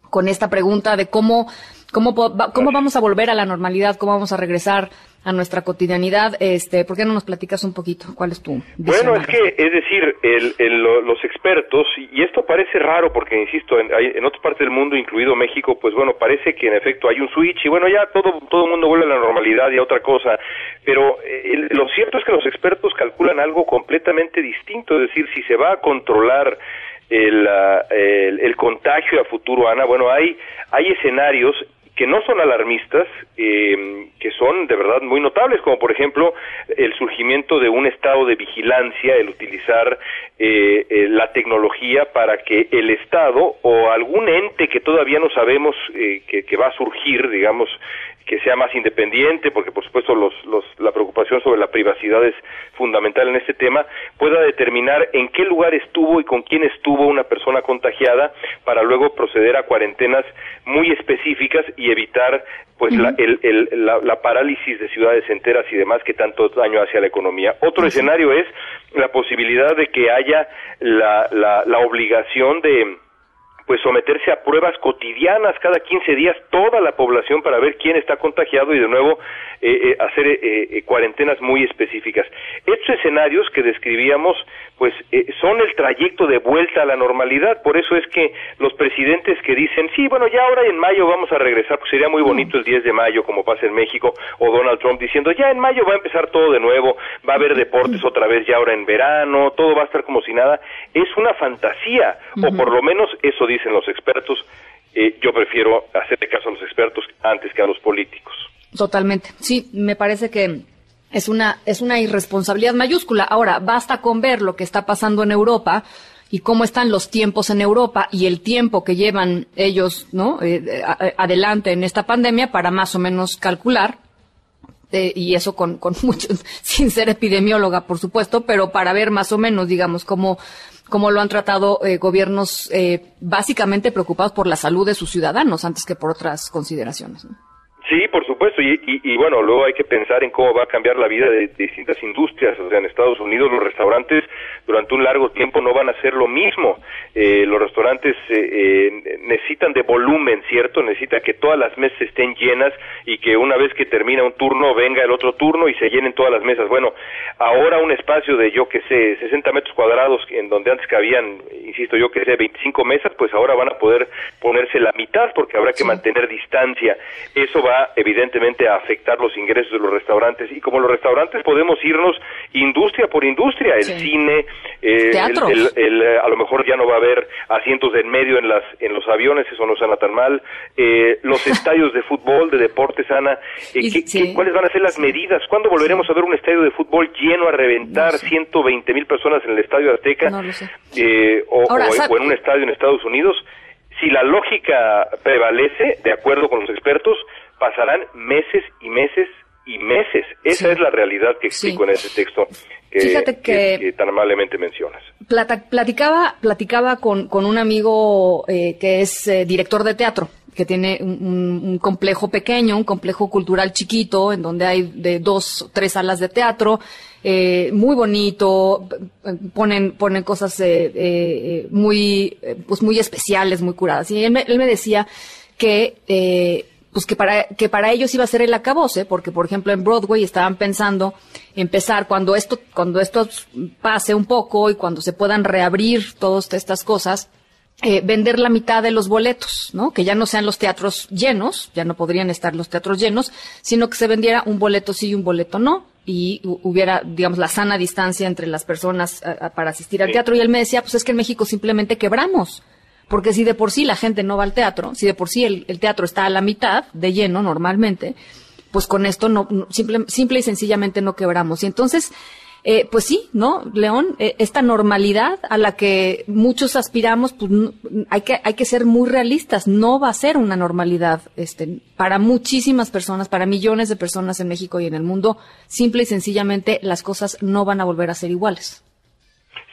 con esta pregunta de cómo ¿Cómo, ¿Cómo vamos a volver a la normalidad? ¿Cómo vamos a regresar a nuestra cotidianidad? Este, ¿Por qué no nos platicas un poquito? ¿Cuál es tu
Bueno, es que, es decir, el, el, los expertos, y esto parece raro porque, insisto, en, en otra parte del mundo, incluido México, pues bueno, parece que en efecto hay un switch y bueno, ya todo, todo el mundo vuelve a la normalidad y a otra cosa. Pero eh, lo cierto es que los expertos calculan algo completamente distinto, es decir, si se va a controlar el, uh, el, el, contagio a futuro, Ana, bueno, hay, hay escenarios que no son alarmistas, eh, que son de verdad muy notables, como por ejemplo el surgimiento de un estado de vigilancia, el utilizar eh, eh, la tecnología para que el Estado o algún ente que todavía no sabemos eh, que, que, va a surgir, digamos, que sea más independiente, porque por supuesto los, los, la preocupación sobre la privacidad es fundamental en este tema, pueda determinar en qué lugar estuvo y con quién estuvo una persona contagiada para luego proceder a cuarentenas muy específicas y evitar pues uh -huh. la, el, el, la, la, parálisis de ciudades enteras y demás que tanto daño hace a la economía. Otro uh -huh. escenario es la posibilidad de que haya la, la, la obligación de pues someterse a pruebas cotidianas cada 15 días toda la población para ver quién está contagiado y de nuevo eh, eh, hacer eh, eh, cuarentenas muy específicas. Estos escenarios que describíamos pues eh, son el trayecto de vuelta a la normalidad, por eso es que los presidentes que dicen, sí, bueno, ya ahora en mayo vamos a regresar, pues sería muy bonito el 10 de mayo como pasa en México, o Donald Trump diciendo, ya en mayo va a empezar todo de nuevo, va a haber deportes otra vez ya ahora en verano, todo va a estar como si nada, es una fantasía, uh -huh. o por lo menos eso dicen los expertos, eh, yo prefiero hacerle caso a los expertos antes que a los políticos.
Totalmente, sí, me parece que es una, es una irresponsabilidad mayúscula. Ahora, basta con ver lo que está pasando en Europa y cómo están los tiempos en Europa y el tiempo que llevan ellos, ¿no? Eh, adelante en esta pandemia para más o menos calcular. Eh, y eso con, con *laughs* muchos, sin ser epidemióloga, por supuesto, pero para ver más o menos, digamos, cómo, cómo lo han tratado eh, gobiernos eh, básicamente preocupados por la salud de sus ciudadanos antes que por otras consideraciones. ¿no?
Sí, por supuesto, y, y, y, bueno, luego hay que pensar en cómo va a cambiar la vida de, de, distintas industrias. O sea, en Estados Unidos los restaurantes durante un largo tiempo no van a hacer lo mismo. Eh, los restaurantes eh, eh, necesitan de volumen, ¿cierto? Necesita que todas las mesas estén llenas y que una vez que termina un turno venga el otro turno y se llenen todas las mesas. Bueno, ahora un espacio de, yo que sé, 60 metros cuadrados, en donde antes cabían, insisto, yo que sé, 25 mesas, pues ahora van a poder ponerse la mitad porque habrá que sí. mantener distancia. Eso va evidentemente a afectar los ingresos de los restaurantes y como los restaurantes podemos irnos industria por industria, el sí. cine, eh, el, el, el, a lo mejor ya no va a haber asientos en medio en las en los aviones, eso no suena tan mal, eh, los *laughs* estadios de fútbol, de deportes, Ana, eh, ¿qué, sí. ¿qué, ¿cuáles van a ser las medidas? ¿Cuándo volveremos a ver un estadio de fútbol lleno a reventar, no 120 mil personas en el Estadio Azteca
no
eh, o, Ahora, o, o en un estadio en Estados Unidos? Si la lógica prevalece, de acuerdo con los expertos, pasarán meses y meses y meses. Esa es la realidad que explico en ese texto que,
Fíjate que-
tan amablemente mencionas.
Plata- platicaba, platicaba con, con un amigo eh, que es eh, director de teatro, que tiene un, complejo pequeño, un complejo cultural chiquito, en donde hay de dos o tres salas de teatro, eh, muy bonito, p- ponen, ponen cosas eh, eh, eh, muy, eh, pues muy especiales, muy curadas. Y él me, él me decía que, eh, pues que para, que para ellos iba a ser el acabose, porque por ejemplo en Broadway estaban pensando empezar cuando esto, cuando esto pase un poco y cuando se puedan reabrir todas estas cosas, eh, vender la mitad de los boletos, ¿no? Que ya no sean los teatros llenos, ya no podrían estar los teatros llenos, sino que se vendiera un boleto sí y un boleto no, y hu- hubiera, digamos, la sana distancia entre las personas a- a- para asistir al teatro. Y él me decía, pues es que en México simplemente quebramos. Porque si de por sí la gente no va al teatro, si de por sí el, teatro está a la mitad de lleno normalmente, pues con esto no, simple, simple y sencillamente no quebramos. Y entonces, eh, pues sí, ¿no? León, eh, esta normalidad a la que muchos aspiramos, pues hay que, hay que ser muy realistas. No va a ser una normalidad, este, para muchísimas personas, para millones de personas en México y en el mundo. Simple y sencillamente las cosas no van a volver a ser iguales.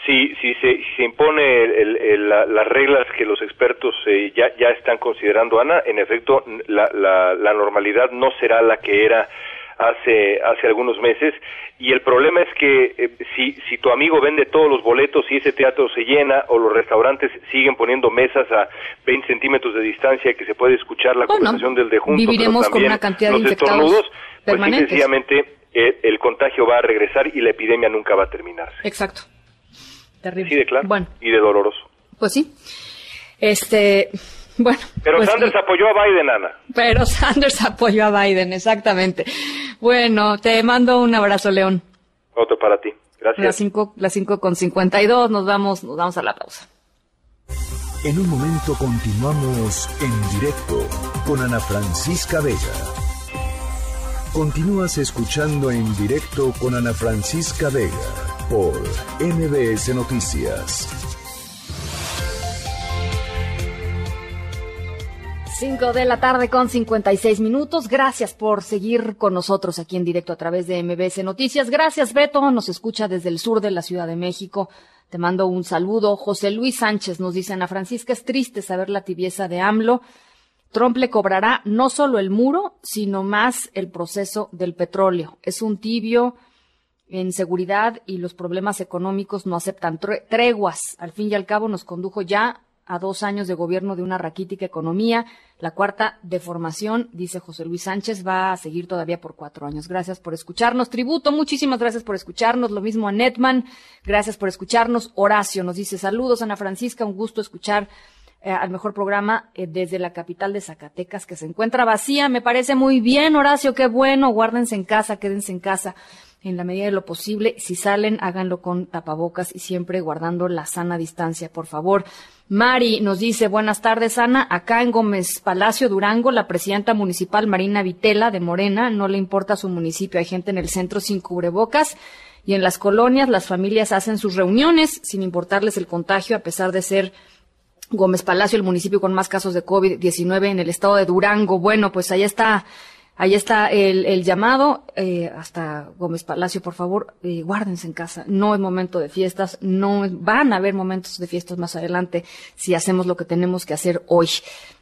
Si, si, se, si se impone el- el- la- las reglas que los expertos eh, ya, ya están considerando, Ana, en efecto, la, la, la normalidad no será la que era hace, hace algunos meses. Y el problema es que eh, si, si tu amigo vende todos los boletos y ese teatro se llena o los restaurantes siguen poniendo mesas a 20 centímetros de distancia y que se puede escuchar la
Bueno,
conversación del de junto, pero
viviremos con una cantidad de
los estornudos, pues
permanentes.
sencillamente eh, el contagio va a regresar y la epidemia nunca va a terminarse.
Exacto. Terrible.
Sí, de claro.
Bueno,
Y de doloroso.
pues sí. Este, *laughs* bueno.
Pero
pues,
Sanders apoyó a Biden, Ana.
Pero *laughs* Sanders apoyó a Biden, exactamente. Bueno, te mando un abrazo, León.
Otro para ti. Gracias.
Las cinco, las cinco con cincuenta y dos, nos vamos, nos vamos a la pausa.
En un momento continuamos en directo con Ana Francisca Vega. Continúas escuchando en directo con Ana Francisca Vega por MBS Noticias.
Cinco de la tarde con 56 minutos. Gracias por seguir con nosotros aquí en directo a través de MBS Noticias. Gracias, Beto. Nos escucha desde el sur de la Ciudad de México. Te mando un saludo. José Luis Sánchez nos dice, Ana Francisca, es triste saber la tibieza de AMLO. Trump le cobrará no solo el muro, sino más el proceso del petróleo. Es un tibio en seguridad y los problemas económicos no aceptan tre- treguas. Al fin y al cabo nos condujo ya a dos años de gobierno de una raquítica economía. La cuarta deformación, dice José Luis Sánchez, va a seguir todavía por cuatro años. Gracias por escucharnos. Tributo, muchísimas gracias por escucharnos. Lo mismo a Netman, gracias por escucharnos. Horacio nos dice saludos, Ana Francisca, un gusto escuchar eh, al mejor programa eh, desde la capital de Zacatecas, que se encuentra vacía. Me parece muy bien, Horacio, qué bueno. Guárdense en casa, quédense en casa en la medida de lo posible. Si salen, háganlo con tapabocas y siempre guardando la sana distancia, por favor. Mari nos dice, buenas tardes, Ana. Acá en Gómez Palacio, Durango, la presidenta municipal Marina Vitela de Morena, no le importa su municipio. Hay gente en el centro sin cubrebocas. Y en las colonias, las familias hacen sus reuniones sin importarles el contagio, a pesar de ser Gómez Palacio, el municipio con más casos de COVID-19 en el estado de Durango. Bueno, pues ahí está, ahí está el, el llamado. eh, hasta Gómez Palacio, por favor, eh, guárdense en casa. No es momento de fiestas, no es- van a haber momentos de fiestas más adelante si hacemos lo que tenemos que hacer hoy.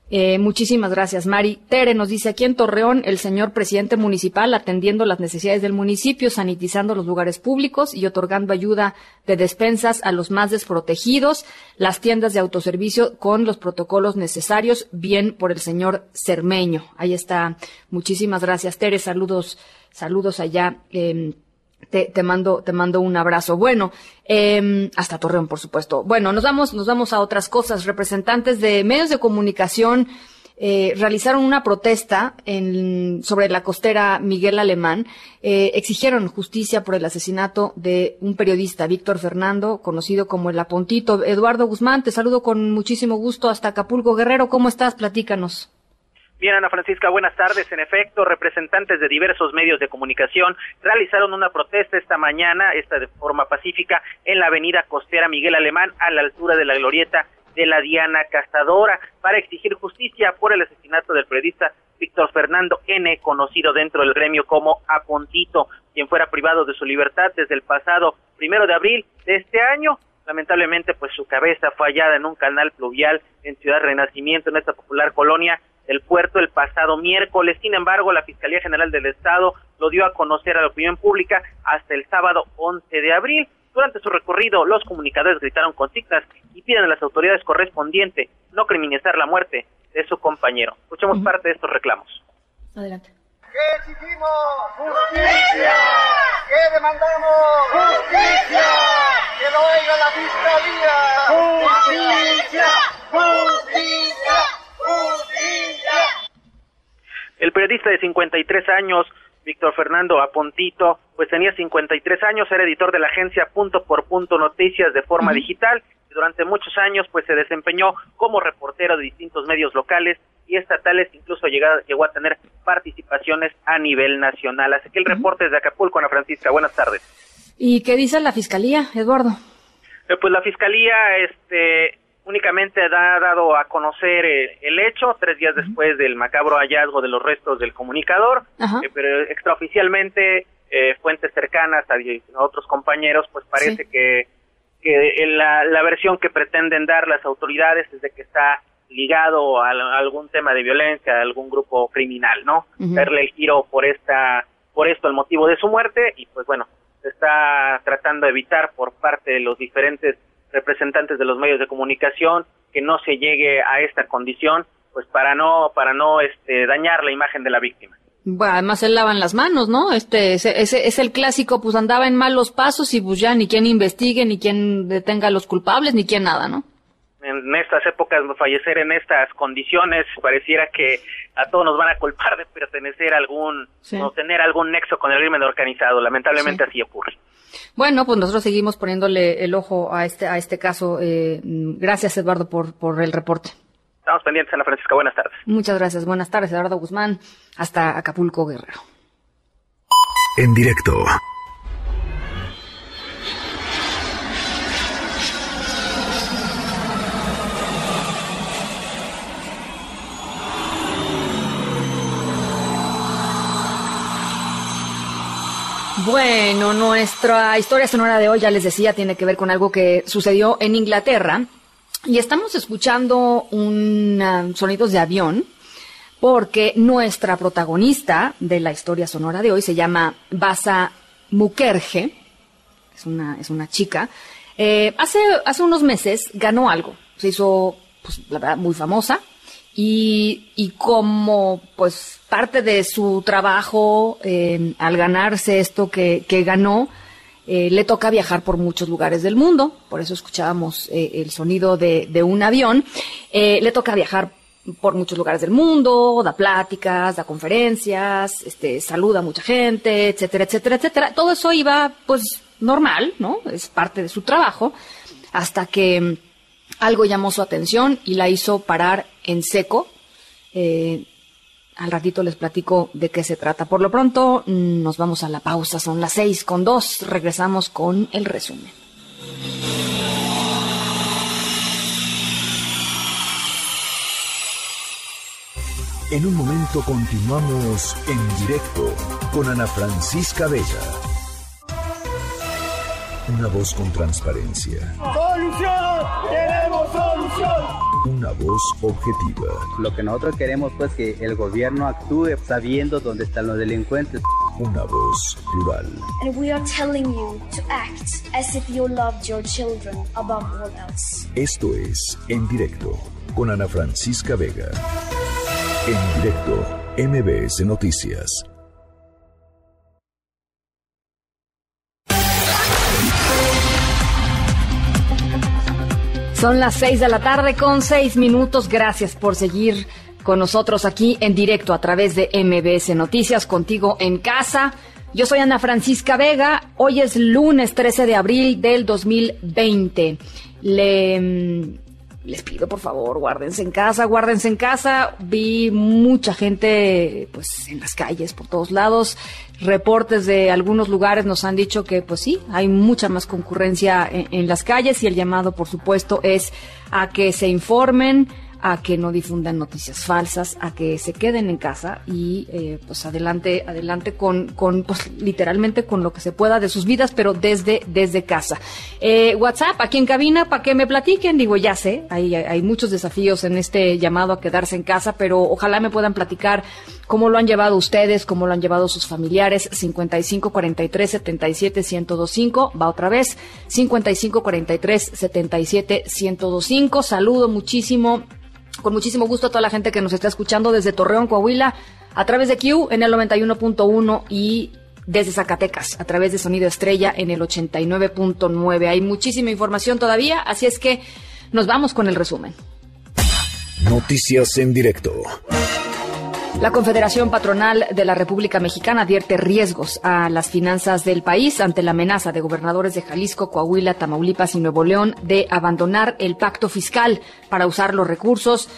Eh, muchísimas gracias, Mari. Tere nos dice aquí en Torreón, el señor presidente municipal atendiendo las necesidades del municipio, sanitizando los lugares públicos y otorgando ayuda de despensas a los más desprotegidos, las tiendas de autoservicio con los protocolos necesarios, bien por el señor Cermeño. Ahí está. Muchísimas gracias, Tere. Saludos, saludos allá. Te, te mando, te mando un abrazo. Bueno, eh, hasta Torreón, por supuesto. Bueno, nos vamos, nos vamos a otras cosas. Representantes de medios de comunicación eh, realizaron una protesta en, sobre la costera Miguel Alemán. Eh, exigieron justicia por el asesinato de un periodista, Víctor Fernando, conocido como el Apontito. Eduardo Guzmán, te saludo con muchísimo gusto hasta Acapulco. Guerrero, ¿cómo estás? Platícanos.
Bien, Ana Francisca, buenas tardes. En efecto, representantes de diversos medios de comunicación realizaron una protesta esta mañana, esta de forma pacífica, en la avenida costera Miguel Alemán, a la altura de la glorieta de la Diana Cazadora para exigir justicia por el asesinato del periodista Víctor Fernando N., conocido dentro del gremio como Apontito, quien fuera privado de su libertad desde el pasado primero de abril de este año. Lamentablemente, pues su cabeza fue hallada en un canal pluvial en Ciudad Renacimiento, en esta popular colonia del puerto, el pasado miércoles. Sin embargo, la Fiscalía General del Estado lo dio a conocer a la opinión pública hasta el sábado 11 de abril. Durante su recorrido, los comunicadores gritaron consignas y piden a las autoridades correspondientes no criminalizar la muerte de su compañero. Escuchemos parte de estos reclamos.
Adelante.
¿Qué exigimos? ¡Justicia! ¿Qué demandamos? ¡Justicia! ¡Que lo oiga la Fiscalía! ¡Justicia! ¡Justicia! ¡Justicia!
El periodista de 53 años, Víctor Fernando Apontito, pues tenía 53 años, era editor de la agencia Punto por Punto Noticias de forma digital y durante muchos años pues se desempeñó como reportero de distintos medios locales y estatales, incluso llegó, llegó a tener participaciones a nivel nacional. Así que el reporte es de Acapulco, Ana Francisca. Buenas tardes.
¿Y qué dice la fiscalía, Eduardo?
Eh, Pues la fiscalía este, únicamente ha dado a conocer eh, el hecho tres días después del macabro hallazgo de los restos del comunicador, eh, pero extraoficialmente eh, fuentes cercanas a, a otros compañeros, pues parece
Sí.
que, que en la, la versión que pretenden dar las autoridades es de que está ligado a, a algún tema de violencia, a algún grupo criminal, ¿no?
Ujú.
Darle el giro por esta, por esto el motivo de su muerte y pues bueno, se está tratando de evitar por parte de los diferentes representantes de los medios de comunicación que no se llegue a esta condición, pues para no para no este dañar la imagen de la víctima.
Bueno, además se lavan las manos, ¿no? Este ese, ese es el clásico, pues andaba en malos pasos y pues ya ni quien investigue, ni quien detenga a los culpables, ni quien nada, ¿no?
En estas épocas fallecer en estas condiciones pareciera que a todos nos van a culpar de pertenecer a algún
Sí.
o tener algún nexo con el crimen organizado. Lamentablemente
Sí.
así ocurre.
Bueno, pues nosotros seguimos poniéndole el ojo a este a este caso. Eh, gracias, Eduardo, por por el reporte.
Estamos pendientes, Ana Francisca. Buenas tardes.
Muchas gracias. Buenas tardes, Eduardo Guzmán. Hasta Acapulco, Guerrero.
En directo.
Bueno, nuestra historia sonora de hoy, ya les decía, tiene que ver con algo que sucedió en Inglaterra. Y estamos escuchando un ah, sonidos de avión porque nuestra protagonista de la historia sonora de hoy se llama Basa Mukerje. Es una, es una chica. Eh, hace, hace unos meses ganó algo. Se hizo, pues, la verdad, muy famosa. Y, y como, pues, parte de su trabajo, eh, al ganarse esto que, que ganó, eh, le toca viajar por muchos lugares del mundo. Por eso escuchábamos eh, el sonido de, de un avión. Eh, le toca viajar por muchos lugares del mundo, da pláticas, da conferencias, este, saluda a mucha gente, etcétera, etcétera, etcétera. Todo eso iba, pues, normal, ¿no? Es parte de su trabajo, hasta que algo llamó su atención y la hizo parar en seco. Eh, al ratito les platico de qué se trata. Por lo pronto, nos vamos a la pausa. Son las seis con dos. Regresamos con el resumen.
En un momento continuamos en directo con Ana Francisca Vega. Una voz con transparencia.
¡Solución! ¡Queremos solución!
Una voz objetiva.
Lo que nosotros queremos pues que el gobierno actúe sabiendo dónde están los delincuentes.
Una voz plural.
And we are telling you to act as if you loved your children above all else.
Esto es En Directo con Ana Francisca Vega. En directo, MBS Noticias.
Son las seis de la tarde con seis minutos. Gracias por seguir con nosotros aquí en directo a través de MBS Noticias, contigo en casa. Yo soy Ana Francisca Vega. Hoy es lunes 13 de abril del 2020. Le, mm, les pido por favor, guárdense en casa, guárdense en casa. Vi mucha gente pues en las calles por todos lados. Reportes de algunos lugares nos han dicho que pues sí, hay mucha más concurrencia en, en las calles y el llamado por supuesto es a que se informen, a que no difundan noticias falsas, a que se queden en casa y eh, pues adelante, adelante con, con pues literalmente con lo que se pueda de sus vidas, pero desde, desde casa. Eh, WhatsApp, aquí en cabina, para que me platiquen, digo, ya sé, hay, hay muchos desafíos en este llamado a quedarse en casa, pero ojalá me puedan platicar cómo lo han llevado ustedes, cómo lo han llevado sus familiares, 55 43 77 1025, va otra vez, 55 43 77 1025, saludo muchísimo con muchísimo gusto a toda la gente que nos está escuchando desde Torreón, Coahuila, a través de Q en el 91.1 y desde Zacatecas a través de Sonido Estrella en el 89.9. Hay muchísima información todavía, así es que nos vamos con el resumen.
Noticias en directo.
La Confederación Patronal de la República Mexicana advierte riesgos a las finanzas del país ante la amenaza de gobernadores de Jalisco, Coahuila, Tamaulipas y Nuevo León de abandonar el pacto fiscal para usar los recursos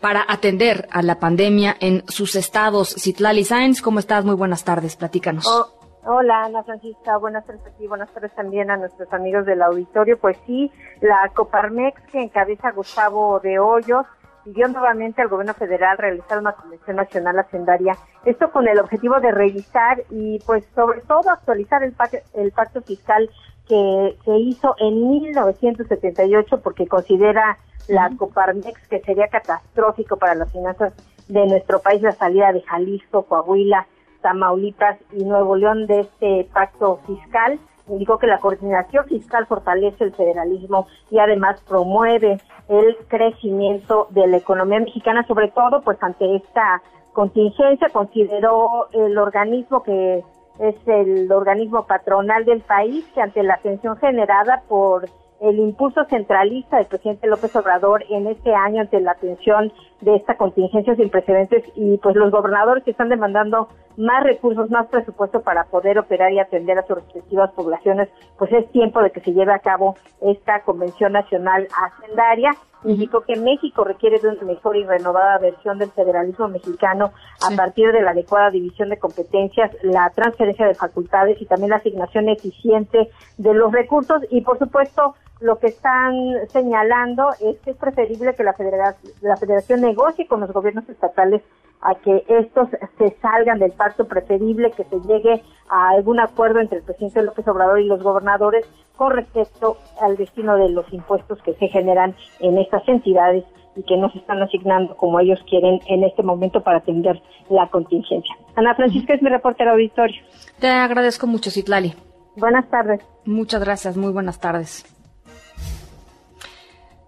para atender a la pandemia en sus estados. Citlali Sáenz, ¿cómo estás? Muy buenas tardes, platícanos.
Oh, hola, Ana Francisca, buenas tardes aquí, buenas tardes también a nuestros amigos del auditorio. Pues sí, la Coparmex que encabeza Gustavo de Hoyos pidió nuevamente al gobierno federal realizar una convención nacional hacendaria, esto con el objetivo de revisar y pues sobre todo actualizar el, pacto, el pacto fiscal que se hizo en 1978 porque considera la Coparmex que sería catastrófico para las finanzas de nuestro país la salida de Jalisco, Coahuila, Tamaulipas y Nuevo León de este pacto fiscal indicó que la coordinación fiscal fortalece el federalismo y además promueve el crecimiento de la economía mexicana, sobre todo pues ante esta contingencia, consideró el organismo que es el organismo patronal del país que ante la atención generada por el impulso centralista del presidente López Obrador en este año ante la atención de esta contingencia sin precedentes y pues los gobernadores que están demandando más recursos, más presupuesto para poder operar y atender a sus respectivas poblaciones, pues es tiempo de que se lleve a cabo esta Convención Nacional Hacendaria. Indicó que México requiere de una mejor y renovada versión del federalismo mexicano a partir de la adecuada división de competencias, la transferencia de facultades y también la asignación eficiente de los recursos. Y por supuesto lo que están señalando es que es preferible que la federación, la federación negocie con los gobiernos estatales a que estos se salgan del pacto preferible, que se llegue a algún acuerdo entre el presidente López Obrador y los gobernadores con respecto al destino de los impuestos que se generan en estas entidades y que no se están asignando como ellos quieren en este momento para atender la contingencia. Ana Francisca es mi reportera auditorio.
Te agradezco mucho, Citlali.
Buenas tardes.
Muchas gracias, muy buenas tardes.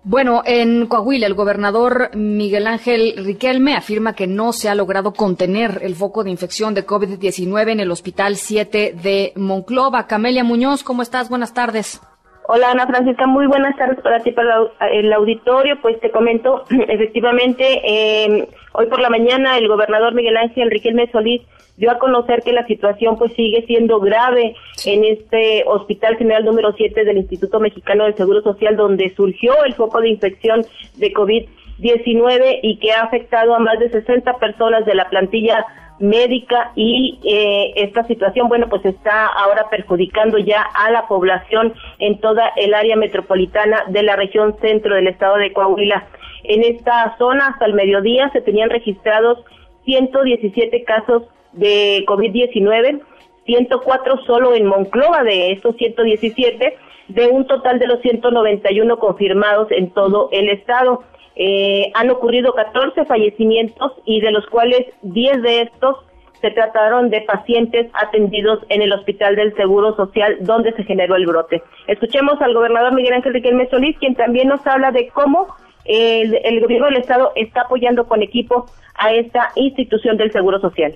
Bueno, en Coahuila, el gobernador Miguel Ángel Riquelme afirma que no se ha logrado contener el foco de infección de COVID-19 en el Hospital 7 de Monclova. Camelia Muñoz, ¿cómo estás? Buenas tardes.
Hola Ana Francisca, muy buenas tardes para ti, para el auditorio. Pues te comento, *clears throat* efectivamente, eh, hoy por la mañana el gobernador Miguel Ángel Riquelme Solís dio a conocer que la situación pues sigue siendo grave en este Hospital General número 7 del Instituto Mexicano del Seguro Social donde surgió el foco de infección de COVID-19 y que ha afectado a más de 60 personas de la plantilla médica y eh, esta situación, bueno, pues está ahora perjudicando ya a la población en toda el área metropolitana de la región centro del estado de Coahuila. En esta zona hasta el mediodía se tenían registrados 117 casos de COVID-19, 104 solo en Monclova de estos 117, de un total de los 191 confirmados en todo el estado. Eh, han ocurrido 14 fallecimientos y de los cuales 10 de estos se trataron de pacientes atendidos en el Hospital del Seguro Social donde se generó el brote. Escuchemos al gobernador Miguel Ángel Riquelme Solís, quien también nos habla de cómo el, el gobierno del Estado está apoyando con equipo a esta institución del Seguro Social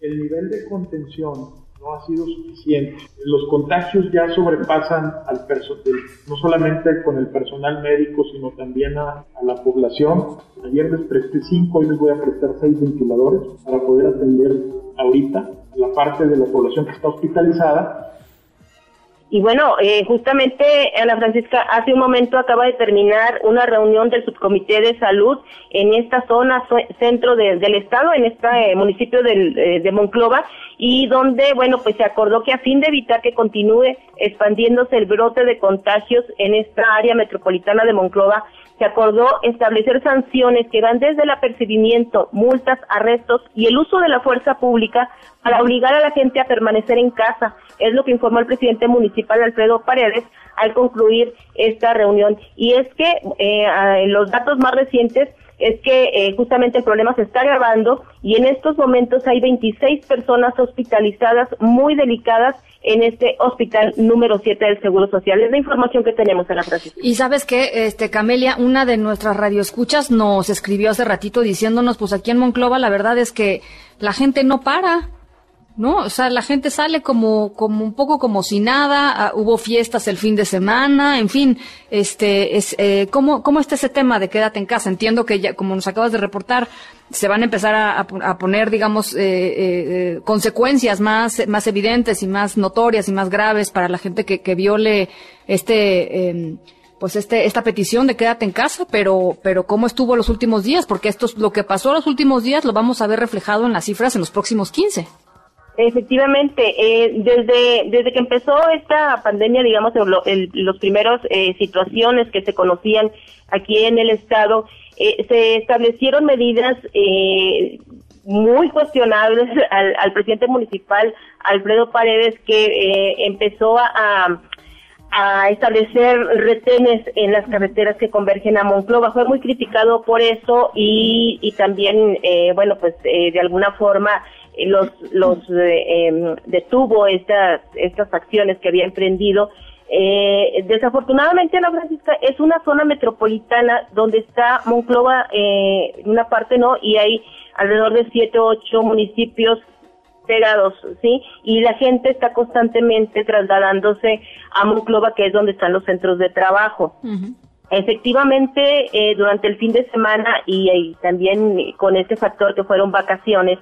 el nivel de contención no ha sido suficiente. Los contagios ya sobrepasan al personal, no solamente con el personal médico, sino también a, la población. Ayer les presté cinco, hoy les voy a prestar seis ventiladores para poder atender ahorita la parte de la población que está hospitalizada.
Y bueno, eh, justamente Ana Francisca, hace un momento acaba de terminar una reunión del subcomité de salud en esta zona centro del estado, en este municipio del, de Monclova, y donde, bueno, pues se acordó que a fin de evitar que continúe expandiéndose el brote de contagios en esta área metropolitana de Monclova, se acordó establecer sanciones que van desde el apercibimiento, multas, arrestos y el uso de la fuerza pública para obligar a la gente a permanecer en casa. Es lo que informó el presidente municipal Alfredo Paredes al concluir esta reunión. Y es que eh, los datos más recientes es que eh, justamente el problema se está agravando y en estos momentos hay 26 personas hospitalizadas muy delicadas en este hospital número 7 del Seguro Social. Es la información que tenemos en la Francisca.
Y sabes que, este, Camelia, una de nuestras radioescuchas nos escribió hace ratito diciéndonos, pues aquí en Monclova la verdad es que la gente no para. ¿no? O sea, la gente sale como, como un poco como si nada, ah, hubo fiestas el fin de semana, en fin, este, es, eh, ¿cómo, ¿cómo está ese tema de quédate en casa? Entiendo que ya, como nos acabas de reportar, se van a empezar a, a poner, digamos, eh, eh, eh, consecuencias más, más evidentes y más notorias y más graves para la gente que, que viole este, em, pues este, esta petición de quédate en casa, pero, pero cómo estuvo los últimos días, porque esto es lo que pasó los últimos días lo vamos a ver reflejado en las cifras en los próximos 15.
Efectivamente, eh, desde, desde que empezó esta pandemia, digamos, en los primeros eh, situaciones que se conocían aquí en el Estado, eh, se establecieron medidas eh, muy cuestionables *laughs* al, al, presidente municipal, Alfredo Paredes, que eh, empezó a, a establecer retenes en las carreteras que convergen a Monclova. Fue muy criticado por eso y, y también, eh, bueno, pues de alguna forma los, los eh, em, detuvo estas, estas acciones que había emprendido. Eh, desafortunadamente, Ana Francisca es una zona metropolitana donde está Monclova eh, en una parte, ¿no? Y hay alrededor de siete o ocho municipios pegados, ¿sí? Y la gente está constantemente trasladándose a Monclova, que es donde están los centros de trabajo. Efectivamente, eh, durante el fin de semana y, y, también con este factor que fueron vacaciones,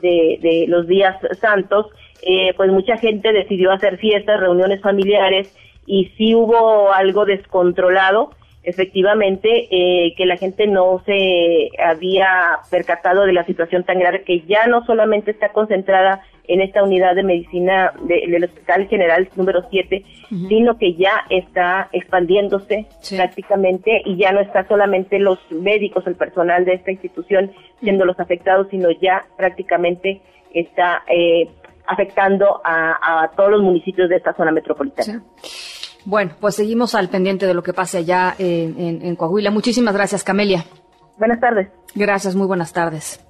de, los días santos, eh, pues mucha gente decidió hacer fiestas, reuniones familiares y sí hubo algo descontrolado, efectivamente, eh, que la gente no se había percatado de la situación tan grave que ya no solamente está concentrada en esta unidad de medicina del Hospital General número 7, sino que ya está expandiéndose prácticamente y ya no está solamente los médicos, el personal de esta institución siendo los afectados, sino ya prácticamente está eh, afectando a, todos los municipios de esta zona metropolitana.
Bueno, pues seguimos al pendiente de lo que pase allá en, en Coahuila. Muchísimas gracias, Camelia.
Buenas tardes.
Gracias, muy buenas tardes.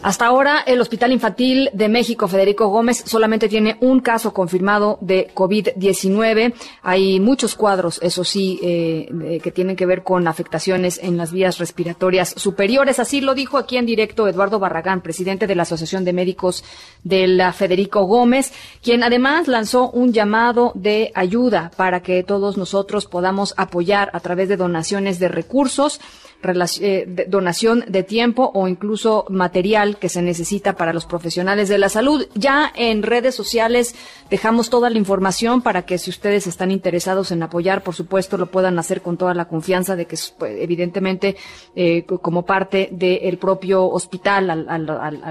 Hasta ahora, el Hospital Infantil de México, Federico Gómez, solamente tiene un caso confirmado de COVID-19. Hay muchos cuadros, eso sí, eh, que tienen que ver con afectaciones en las vías respiratorias superiores. Así lo dijo aquí en directo Eduardo Barragán, presidente de la Asociación de Médicos de la Federico Gómez, quien además lanzó un llamado de ayuda para que todos nosotros podamos apoyar a través de donaciones de recursos eh, donación de tiempo o incluso material que se necesita para los profesionales de la salud. Ya en redes sociales dejamos toda la información para que si ustedes están interesados en apoyar, por supuesto, lo puedan hacer con toda la confianza de que pues, evidentemente eh, como parte del propio hospital, a,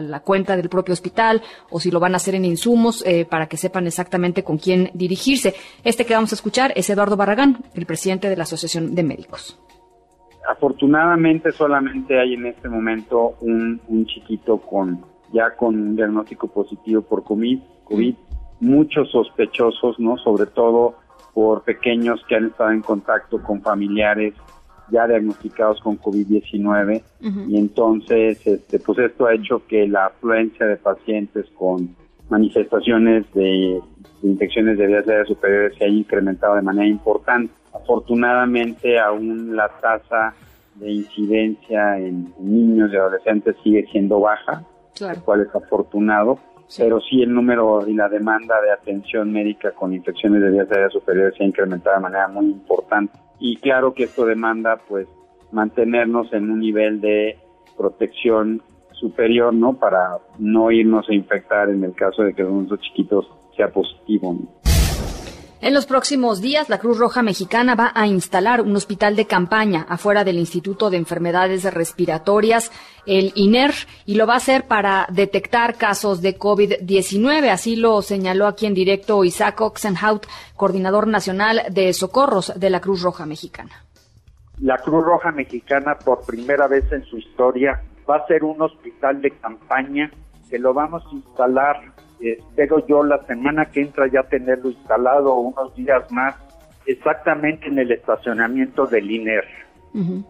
la cuenta del propio hospital, o si lo van a hacer en insumos, eh, para que sepan exactamente con quién dirigirse. Este que vamos a escuchar es Eduardo Barragán, el presidente de la Asociación de Médicos
afortunadamente solamente hay en este momento un, chiquito con ya con un diagnóstico positivo por COVID, COVID, muchos sospechosos, ¿no? Sobre todo por pequeños que han estado en contacto con familiares ya diagnosticados con COVID-19 y entonces este pues esto ha hecho que la afluencia de pacientes con manifestaciones de, infecciones de vías aéreas superiores se haya incrementado de manera importante. Afortunadamente aún la tasa de incidencia en, niños y adolescentes sigue siendo baja, lo cual es afortunado, pero sí el número y la demanda de atención médica con infecciones de vías aéreas superiores se ha incrementado de manera muy importante. Y claro que esto demanda pues mantenernos en un nivel de protección superior, ¿no? Para no irnos a infectar en el caso de que uno de chiquitos sea positivo.
En los próximos días, la Cruz Roja Mexicana va a instalar un hospital de campaña afuera del Instituto de Enfermedades Respiratorias, el INER, y lo va a hacer para detectar casos de COVID-19. Así lo señaló aquí en directo Isaac Oxenhout, coordinador nacional de socorros de la Cruz Roja Mexicana.
La Cruz Roja Mexicana, por primera vez en su historia, va a ser un hospital de campaña que lo vamos a instalar espero yo la semana que entra ya tenerlo instalado unos días más exactamente en el estacionamiento del INER.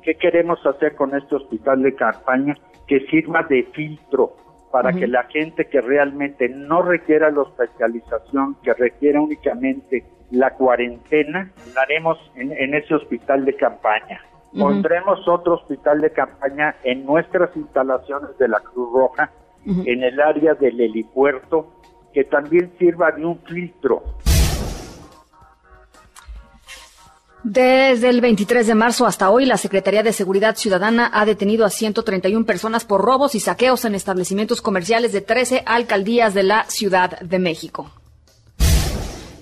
¿Qué queremos hacer con este hospital de campaña? Que sirva de filtro para que la gente que realmente no requiera la hospitalización, que requiera únicamente la cuarentena, la haremos en, ese hospital de campaña. Pondremos otro hospital de campaña en nuestras instalaciones de la Cruz Roja, en el área del helipuerto, que también sirva de un filtro.
Desde el 23 de marzo hasta hoy, la Secretaría de Seguridad Ciudadana ha detenido a 131 personas por robos y saqueos en establecimientos comerciales de 13 alcaldías de la Ciudad de México.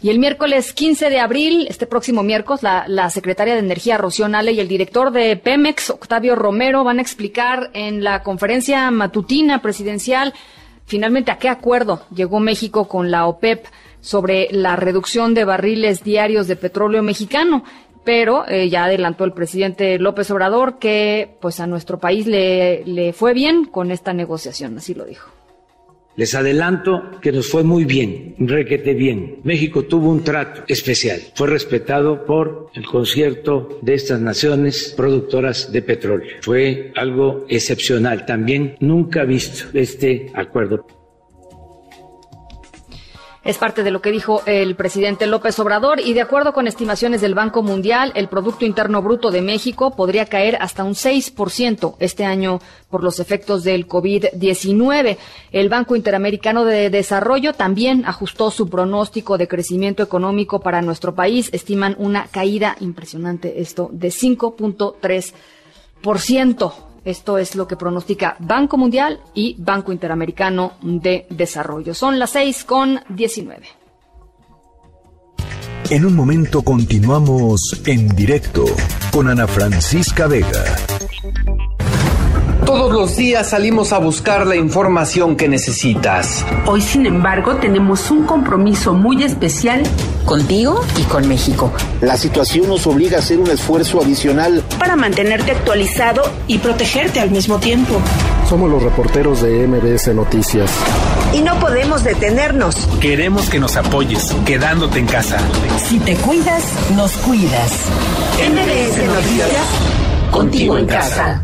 Y el miércoles 15 de abril, este próximo miércoles, la, secretaria de Energía, Rocío Nale, y el director de Pemex, Octavio Romero, van a explicar en la conferencia matutina presidencial Finalmente, ¿a qué acuerdo llegó México con la OPEP sobre la reducción de barriles diarios de petróleo mexicano? Pero eh, ya adelantó el presidente López Obrador que pues a nuestro país le, le fue bien con esta negociación, así lo dijo.
Les adelanto que nos fue muy bien, requete bien. México tuvo un trato especial. Fue respetado por el concierto de estas naciones productoras de petróleo. Fue algo excepcional, también nunca visto este acuerdo.
Es parte de lo que dijo el presidente López Obrador y de acuerdo con estimaciones del Banco Mundial, el Producto Interno Bruto de México podría caer hasta un 6% este año por los efectos del COVID-19. El Banco Interamericano de Desarrollo también ajustó su pronóstico de crecimiento económico para nuestro país. Estiman una caída impresionante, esto de 5.3%. Esto es lo que pronostica Banco Mundial y Banco Interamericano de Desarrollo. Son las 6 con 19.
En un momento continuamos en directo con Ana Francisca Vega.
Todos los días salimos a buscar la información que necesitas.
Hoy, sin embargo, tenemos un compromiso muy especial
contigo y con México.
La situación nos obliga a hacer un esfuerzo adicional
para mantenerte actualizado y protegerte al mismo tiempo.
Somos los reporteros de MBS Noticias.
Y no podemos detenernos.
Queremos que nos apoyes, quedándote en casa.
Si te cuidas, nos cuidas. MBS Noticias, contigo en casa.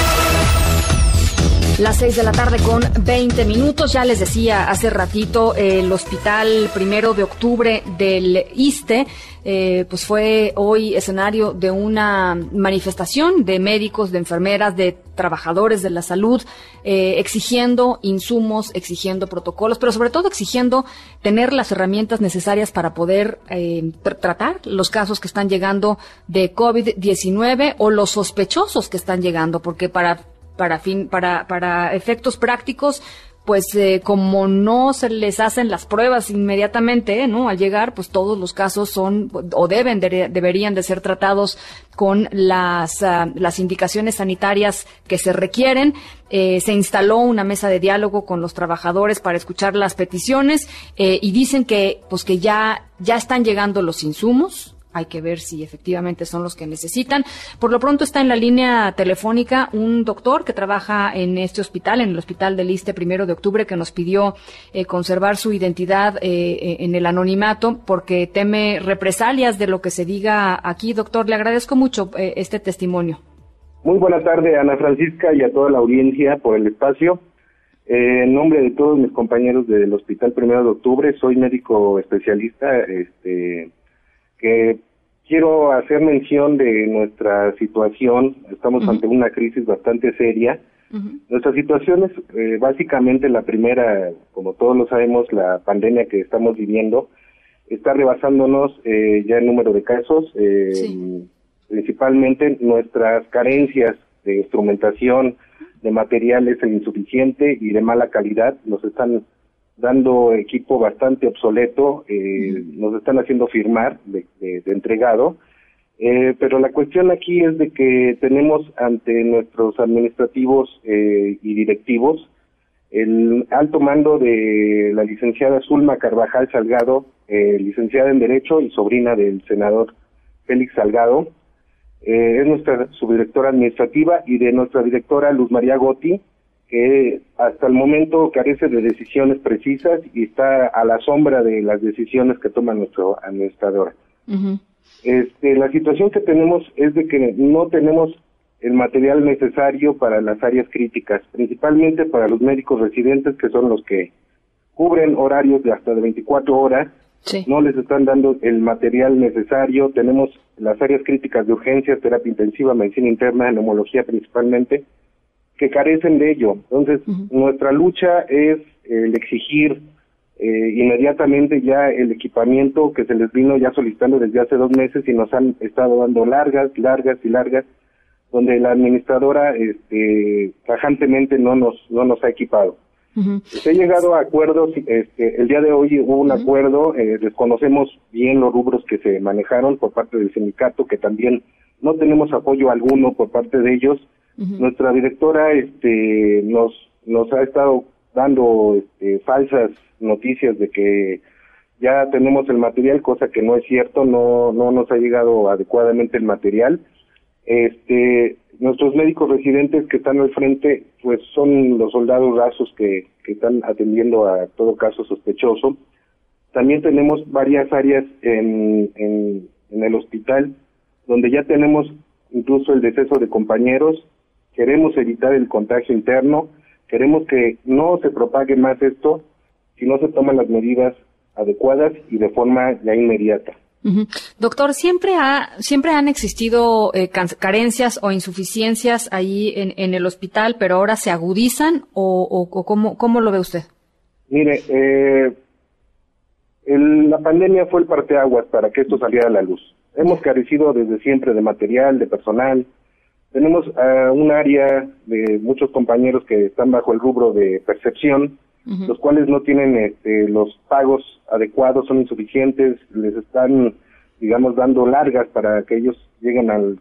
Las seis de la tarde con 20 minutos. Ya les decía hace ratito, el hospital primero de octubre del ISTE, eh, pues fue hoy escenario de una manifestación de médicos, de enfermeras, de trabajadores de la salud, eh, exigiendo insumos, exigiendo protocolos, pero sobre todo exigiendo tener las herramientas necesarias para poder eh, tratar los casos que están llegando de COVID-19 o los sospechosos que están llegando, porque para para, fin, para, para efectos prácticos, pues eh, como no se les hacen las pruebas inmediatamente, ¿no? Al llegar, pues todos los casos son o deben deberían de ser tratados con las ah, las indicaciones sanitarias que se requieren. Eh, se instaló una mesa de diálogo con los trabajadores para escuchar las peticiones eh, y dicen que pues que ya ya están llegando los insumos hay que ver si efectivamente son los que necesitan. Por lo pronto está en la línea telefónica un doctor que trabaja en este hospital, en el Hospital del Iste primero de octubre, que nos pidió eh, conservar su identidad eh, eh, en el anonimato porque teme represalias de lo que se diga aquí. Doctor, le agradezco mucho este testimonio.
Muy buena tarde, Ana Francisca, y a toda la audiencia por el espacio. en nombre de todos mis compañeros del Hospital Primero de Octubre, soy médico especialista, este, que quiero hacer mención de nuestra situación. Estamos ante una crisis bastante seria. Nuestra situación es eh, básicamente la primera, como todos lo sabemos, la pandemia que estamos viviendo está rebasándonos eh, ya el número de casos, eh, principalmente nuestras carencias de instrumentación, de material es insuficiente y de mala calidad. Nos están dando equipo bastante obsoleto, eh, nos están haciendo firmar de, entregado. Eh, pero la cuestión aquí es de que tenemos ante nuestros administrativos eh, y directivos el alto mando de la licenciada Zulma Carvajal Salgado, licenciada en Derecho y sobrina del senador Félix Salgado, es nuestra subdirectora administrativa y de nuestra directora Luz María Gotti, que hasta el momento carece de decisiones precisas y está a la sombra de las decisiones que toma nuestro administrador. este, la situación que tenemos es de que no tenemos el material necesario para las áreas críticas, principalmente para los médicos residentes, que son los que cubren horarios de hasta de 24 horas. No les están dando el material necesario. Tenemos las áreas críticas de urgencias, terapia intensiva, medicina interna, neumología principalmente, que carecen de ello. Entonces, nuestra lucha es el exigir eh, inmediatamente ya el equipamiento que se les vino ya solicitando desde hace dos meses y nos han estado dando largas, largas y largas, donde la administradora este, tajantemente no nos, no nos ha equipado. Se ha llegado a acuerdos, este, el día de hoy hubo un acuerdo, eh, desconocemos bien los rubros que se manejaron por parte del sindicato, que también no tenemos apoyo alguno por parte de ellos, nuestra directora este, nos, nos ha estado dando este, falsas noticias de que ya tenemos el material, cosa que no es cierto, no, no nos ha llegado adecuadamente el material. Este, nuestros médicos residentes que están al frente, pues son los soldados rasos que, están atendiendo a todo caso sospechoso. También tenemos varias áreas en, en el hospital donde ya tenemos incluso el deceso de compañeros queremos evitar el contagio interno, queremos que no se propague más esto si no se toman las medidas adecuadas y de forma ya inmediata.
Doctor, siempre ha, siempre han existido eh, carencias o insuficiencias ahí en, el hospital, pero ahora se agudizan o, o, cómo, cómo, lo ve usted?
Mire, eh, la pandemia fue el parteaguas para que esto saliera a la luz. Hemos carecido desde siempre de material, de personal, tenemos uh, un área de muchos compañeros que están bajo el rubro de percepción, los cuales no tienen este, los pagos adecuados, son insuficientes, les están, digamos, dando largas para que ellos lleguen al,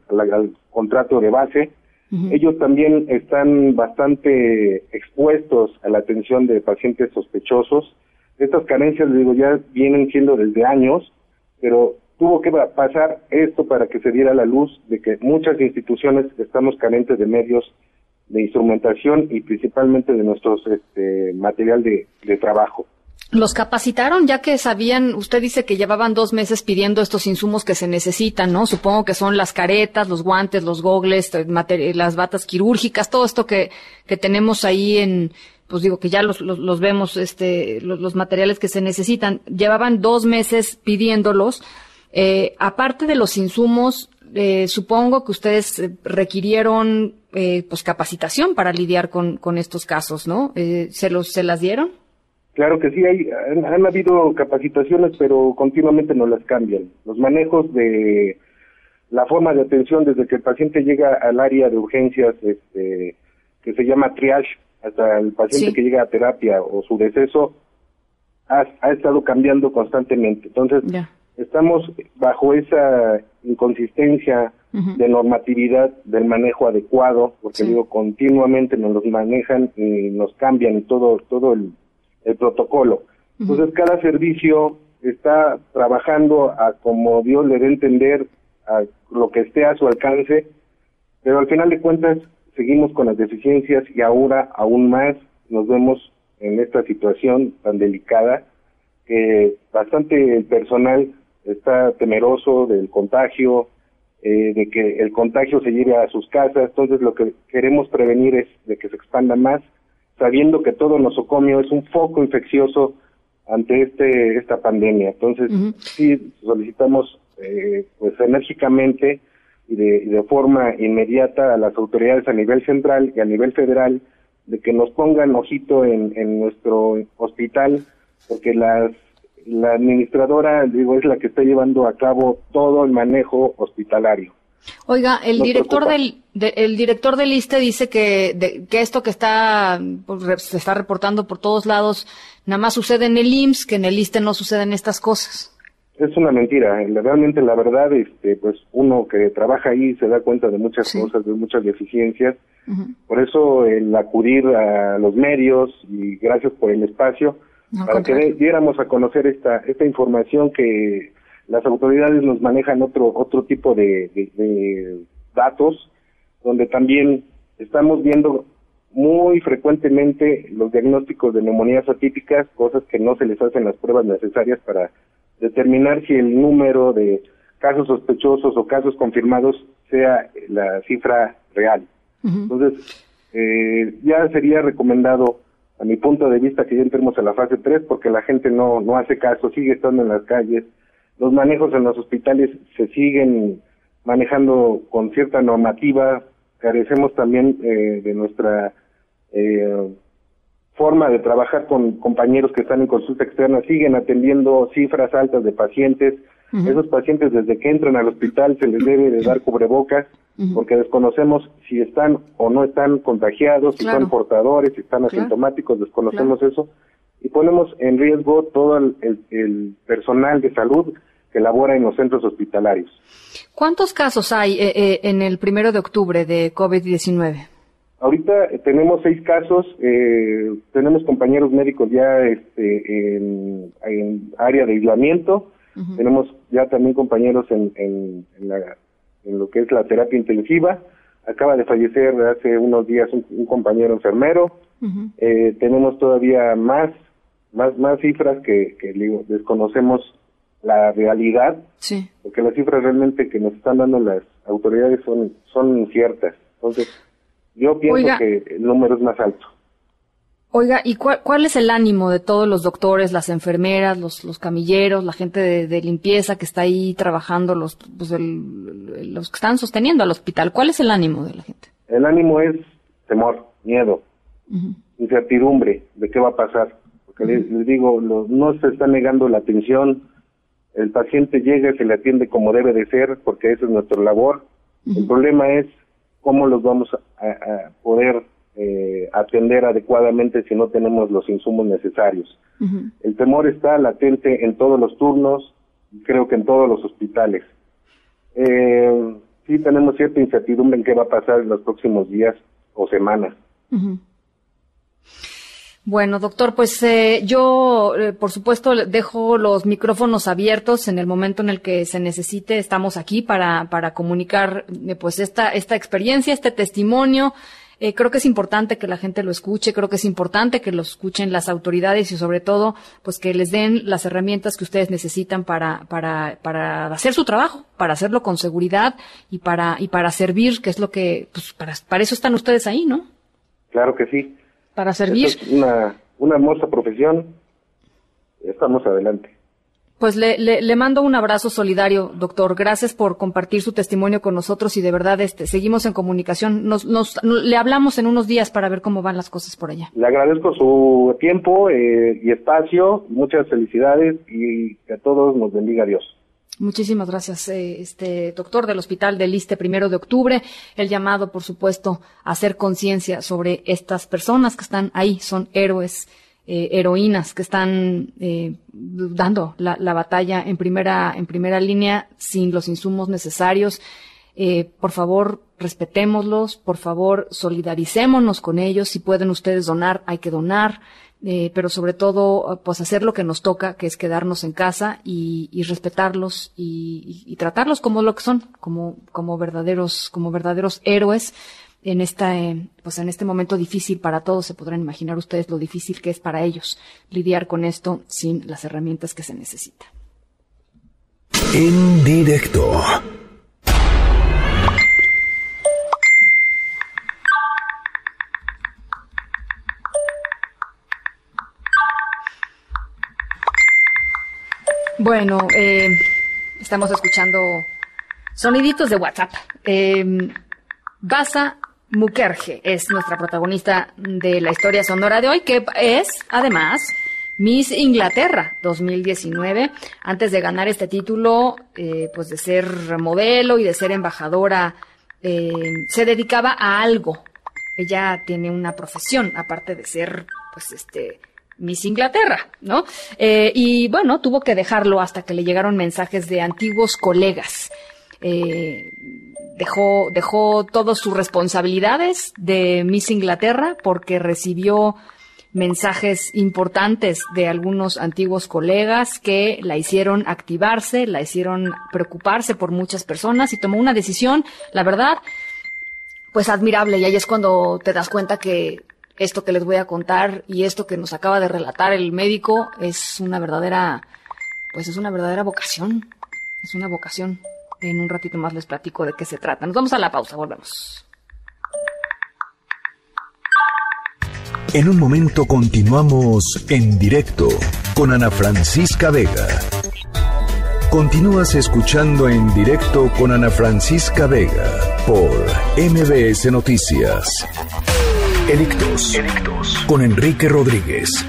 contrato de base. Ellos también están bastante expuestos a la atención de pacientes sospechosos. Estas carencias, digo, ya vienen siendo desde años, pero tuvo que pasar esto para que se diera la luz de que muchas instituciones estamos carentes de medios de instrumentación y principalmente de nuestros este, material de, trabajo.
¿Los capacitaron ya que sabían, usted dice que llevaban dos meses pidiendo estos insumos que se necesitan, ¿no? Supongo que son las caretas, los guantes, los gogles, las batas quirúrgicas, todo esto que, que tenemos ahí en, pues digo que ya los, los, vemos, este, los, los materiales que se necesitan. Llevaban dos meses pidiéndolos eh, aparte de los insumos, eh, supongo que ustedes eh, requirieron eh, pues capacitación para lidiar con, con estos casos, ¿no? Eh, ¿se, los, ¿Se las dieron?
Claro que sí, hay, han, habido capacitaciones, pero continuamente no las cambian. Los manejos de la forma de atención desde que el paciente llega al área de urgencias, este, que se llama triage, hasta el paciente que llega a terapia o su deceso, ha, ha estado cambiando constantemente. Entonces, estamos bajo esa inconsistencia de normatividad del manejo adecuado, porque digo, continuamente nos los manejan y nos cambian todo, todo el, protocolo. Entonces, cada servicio está trabajando a como Dios le dé entender, a lo que esté a su alcance, pero al final de cuentas seguimos con las deficiencias y ahora aún más nos vemos en esta situación tan delicada que bastante personal está temeroso del contagio, eh, de que el contagio se lleve a sus casas. Entonces lo que queremos prevenir es de que se expanda más, sabiendo que todo nosocomio es un foco infeccioso ante este esta pandemia. Entonces sí solicitamos eh, pues enérgicamente y de, de forma inmediata a las autoridades a nivel central y a nivel federal de que nos pongan ojito en, en nuestro hospital porque las la administradora, digo, es la que está llevando a cabo todo el manejo hospitalario.
Oiga, el director del el director del ISTE dice que, que esto que está pues, se está reportando por todos lados nada más sucede en el IMSS, que en el ISTE no suceden estas cosas.
Es una mentira. Realmente la verdad, este, pues uno que trabaja ahí se da cuenta de muchas cosas, de muchas deficiencias. Por eso el acudir a los medios y gracias por el espacio para que diéramos a conocer esta esta información que las autoridades nos manejan otro otro tipo de, de datos donde también estamos viendo muy frecuentemente los diagnósticos de neumonías atípicas, cosas que no se les hacen las pruebas necesarias para determinar si el número de casos sospechosos o casos confirmados sea la cifra real. Entonces, eh, ya sería recomendado, a mi punto de vista, que ya entremos a la fase 3 porque la gente no, no hace caso, sigue estando en las calles, los manejos en los hospitales se siguen manejando con cierta normativa, carecemos también eh, de nuestra eh, forma de trabajar con compañeros que están en consulta externa, siguen atendiendo cifras altas de pacientes. Esos pacientes desde que entran al hospital se les debe de dar cubrebocas porque desconocemos si están o no están contagiados, si son portadores, si están asintomáticos, desconocemos eso. Y ponemos en riesgo todo el, personal de salud que labora en los centros hospitalarios.
¿Cuántos casos hay eh, eh, en el primero de octubre de COVID-19?
Ahorita tenemos seis casos, eh, tenemos compañeros médicos ya este, en, área de aislamiento, tenemos ya también compañeros en, en, lo que es la terapia intensiva, acaba de fallecer hace unos días un, compañero enfermero, eh, tenemos todavía más, más, más cifras que, que desconocemos la realidad, porque las cifras realmente que nos están dando las autoridades son, son inciertas. Entonces, yo pienso que el número es más alto.
Oiga, ¿y cuál, es el ánimo de todos los doctores, las enfermeras, los, los camilleros, la gente de, limpieza que está ahí trabajando, los, pues los que están sosteniendo al hospital? ¿Cuál es el ánimo de la gente?
El ánimo es temor, miedo, incertidumbre de qué va a pasar. Porque les, digo, no se está negando la atención, el paciente llega y se le atiende como debe de ser, porque esa es nuestra labor. El problema es cómo los vamos a, poder eh, atender adecuadamente si no tenemos los insumos necesarios. El temor está latente en todos los turnos, creo que en todos los hospitales. Eh, sí tenemos cierta incertidumbre en qué va a pasar en los próximos días o semanas.
Bueno, doctor, pues eh, yo, eh, por supuesto, dejo los micrófonos abiertos en el momento en el que se necesite. Estamos aquí para, para comunicar, eh, pues, esta, esta experiencia, este testimonio. Creo que es importante que la gente lo escuche, creo que es importante que lo escuchen las autoridades y sobre todo, pues que les den las herramientas que ustedes necesitan para, para, para hacer su trabajo, para hacerlo con seguridad y para, y para servir, que es lo que, pues para, para eso están ustedes ahí, ¿no?
Claro que sí
para servir.
una, una hermosa profesión. Estamos adelante.
Pues le, le, mando un abrazo solidario, doctor. Gracias por compartir su testimonio con nosotros y de verdad este, seguimos en comunicación. Nos, nos, le hablamos en unos días para ver cómo van las cosas por allá.
Le agradezco su tiempo eh, y espacio. Muchas felicidades y que a todos nos bendiga Dios.
Muchísimas gracias, eh, este doctor del Hospital del Liste, primero de octubre. El llamado, por supuesto, a hacer conciencia sobre estas personas que están ahí, son héroes, eh, heroínas que están eh, dando la, batalla en primera, en primera línea sin los insumos necesarios. por favor, respetémoslos, por favor, solidaricémonos con ellos. Si pueden ustedes donar, hay que donar. Eh, pero sobre todo, pues hacer lo que nos toca, que es quedarnos en casa y, respetarlos y, tratarlos como lo que son, como, como verdaderos, como verdaderos héroes en esta, eh, pues en este momento difícil para todos. Se podrán imaginar ustedes lo difícil que es para ellos lidiar con esto sin las herramientas que se necesitan.
En directo.
Bueno, eh, estamos escuchando soniditos de WhatsApp. Eh, Basa Mukerje es nuestra protagonista de la historia sonora de hoy, que es, además, Miss Inglaterra 2019. Antes de ganar este título, eh, pues de ser modelo y de ser embajadora, eh, se dedicaba a algo. Ella tiene una profesión, aparte de ser, pues, este, Miss Inglaterra, ¿no? Eh, y bueno, tuvo que dejarlo hasta que le llegaron mensajes de antiguos colegas. Dejó, dejó todas sus responsabilidades de Miss Inglaterra porque recibió mensajes importantes de algunos antiguos colegas que la hicieron activarse, la hicieron preocuparse por muchas personas y tomó una decisión, la verdad, pues admirable. Y ahí es cuando te das cuenta que esto que les voy a contar y esto que nos acaba de relatar el médico es una verdadera, pues es una verdadera vocación. Es una vocación. En un ratito más les platico de qué se trata. Nos vamos a la pausa, volvemos.
En un momento continuamos en directo con Ana Francisca Vega. Continúas escuchando en directo con Ana Francisca Vega por MBS Noticias. Elictos, con Enrique Rodríguez.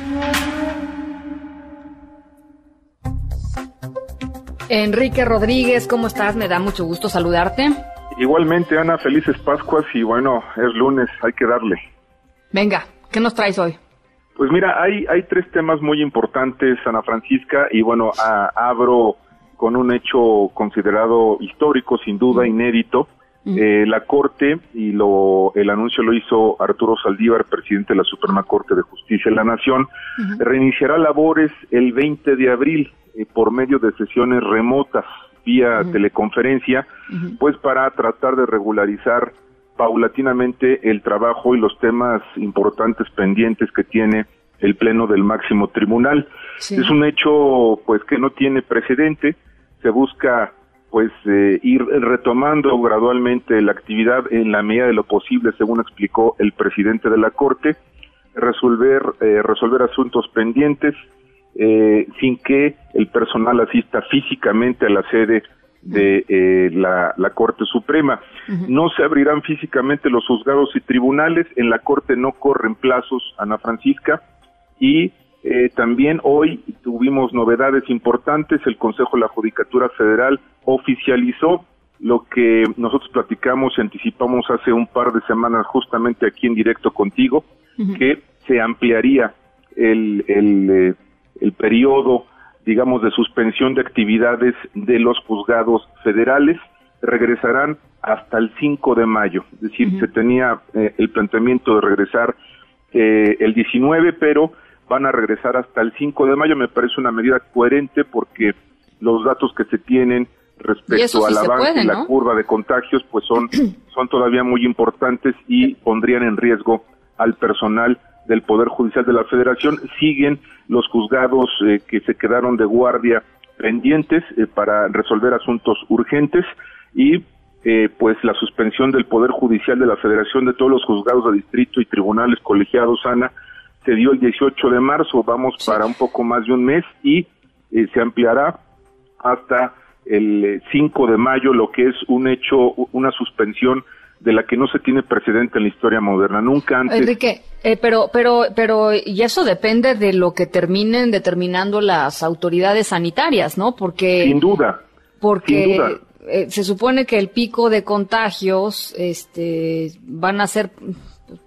Enrique Rodríguez, ¿cómo estás? Me da mucho gusto saludarte.
Igualmente, Ana, felices Pascuas y bueno, es lunes, hay que darle.
Venga, ¿Qué nos traes hoy?
Pues mira, hay, hay tres temas muy importantes, Ana Francisca, y bueno, abro con un hecho considerado histórico, sin duda, inédito. Eh, la Corte, y lo, el anuncio lo hizo Arturo Saldívar, presidente de la Suprema Corte de Justicia de la Nación, reiniciará labores el 20 de abril eh, por medio de sesiones remotas vía teleconferencia, pues para tratar de regularizar paulatinamente el trabajo y los temas importantes pendientes que tiene el pleno del máximo tribunal. Es un hecho pues que no tiene precedente, se busca pues eh, ir retomando gradualmente la actividad en la medida de lo posible, según explicó el presidente de la Corte, resolver eh, resolver asuntos pendientes eh, sin que el personal asista físicamente a la sede de eh, la, Corte Suprema. No se abrirán físicamente los juzgados y tribunales, en la Corte no corren plazos, Ana Francisca, y eh, también hoy tuvimos novedades importantes, el Consejo de la Judicatura Federal oficializó lo que nosotros platicamos y anticipamos hace un par de semanas justamente aquí en directo contigo, que se ampliaría el, el, eh, el periodo digamos, de suspensión de actividades de los juzgados federales regresarán hasta el 5 de mayo. Es decir, se tenía eh, el planteamiento de regresar eh, el 19, pero van a regresar hasta el 5 de mayo. Me parece una medida coherente porque los datos que se tienen respecto al avance y la curva de contagios, pues son, *clears throat* son todavía muy importantes y pondrían en riesgo al personal del Poder Judicial de la Federación. Siguen los juzgados eh, que se quedaron de guardia pendientes eh, para resolver asuntos urgentes y eh, pues la suspensión del Poder Judicial de la Federación de todos los juzgados de distrito y tribunales colegiados, Ana, se dio el 18 de marzo, vamos para un poco más de un mes y se ampliará hasta el 5 de mayo, lo que es un hecho, una suspensión de la que no se tiene precedente en la historia moderna. Nunca antes.
Enrique, eh, pero, pero, pero, y eso depende de lo que terminen determinando las autoridades sanitarias, ¿no? Porque.
Sin duda.
Porque. Eh, se supone que el pico de contagios este, van a ser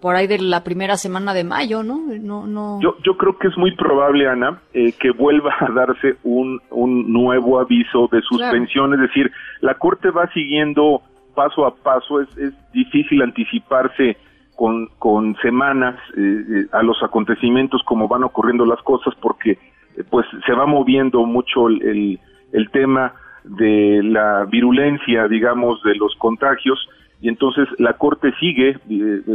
por ahí de la primera semana de mayo, ¿no? no, no...
Yo, yo creo que es muy probable, Ana, eh, que vuelva a darse un, un nuevo aviso de suspensión, es decir, la Corte va siguiendo paso a paso, es, es difícil anticiparse con, con semanas eh, eh, a los acontecimientos como van ocurriendo las cosas porque eh, pues se va moviendo mucho el, el, tema de la virulencia, digamos, de los contagios y entonces la Corte sigue,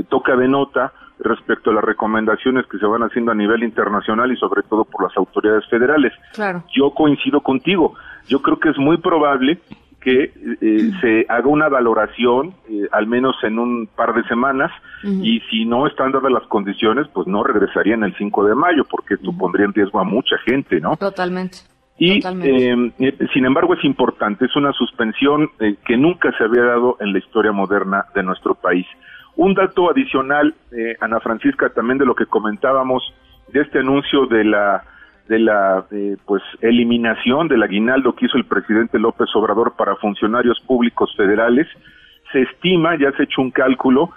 toca de nota respecto a las recomendaciones que se van haciendo a nivel internacional y sobre todo por las autoridades federales.
Claro.
Yo coincido contigo, yo creo que es muy probable que eh, se haga una valoración, eh, al menos en un par de semanas, y si no están dadas las condiciones, pues no regresarían el 5 de mayo, porque esto pondría en riesgo a mucha gente, ¿no?
Totalmente.
Y, eh, sin embargo, es importante, es una suspensión que nunca se había dado en la historia moderna de nuestro país. Un dato adicional, Ana Francisca, también de lo que comentábamos, de este anuncio de la de la eh, pues eliminación del aguinaldo que hizo el presidente López Obrador para funcionarios públicos federales, se estima, ya se ha hecho un cálculo,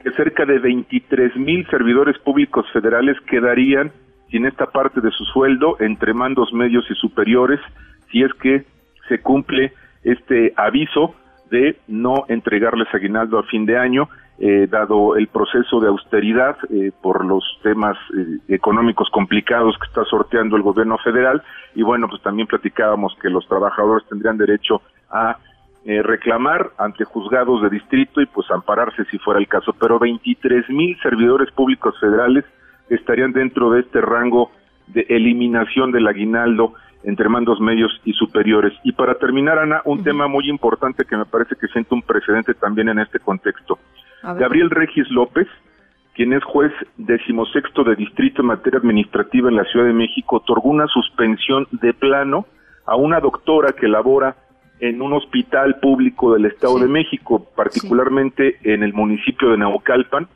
que cerca de 23 mil servidores públicos federales quedarían sin esta parte de su sueldo entre mandos medios y superiores si es que se cumple este aviso de no entregarles aguinaldo a fin de año, eh, dado el proceso de austeridad eh, por los temas eh, económicos complicados que está sorteando el gobierno federal. Y bueno, pues también platicábamos que los trabajadores tendrían derecho a reclamar ante juzgados de distrito y pues ampararse si fuera el caso. Pero 23 mil servidores públicos federales estarían dentro de este rango de eliminación del aguinaldo entre mandos medios y superiores. Y para terminar, Ana, un tema muy importante que me parece que siente un precedente también en este contexto. Gabriel Regis López, quien es juez decimosexto de distrito en materia administrativa en la Ciudad de México, otorgó una suspensión de plano a una doctora que labora en un hospital público del Estado de México, particularmente en el municipio de Naucalpan,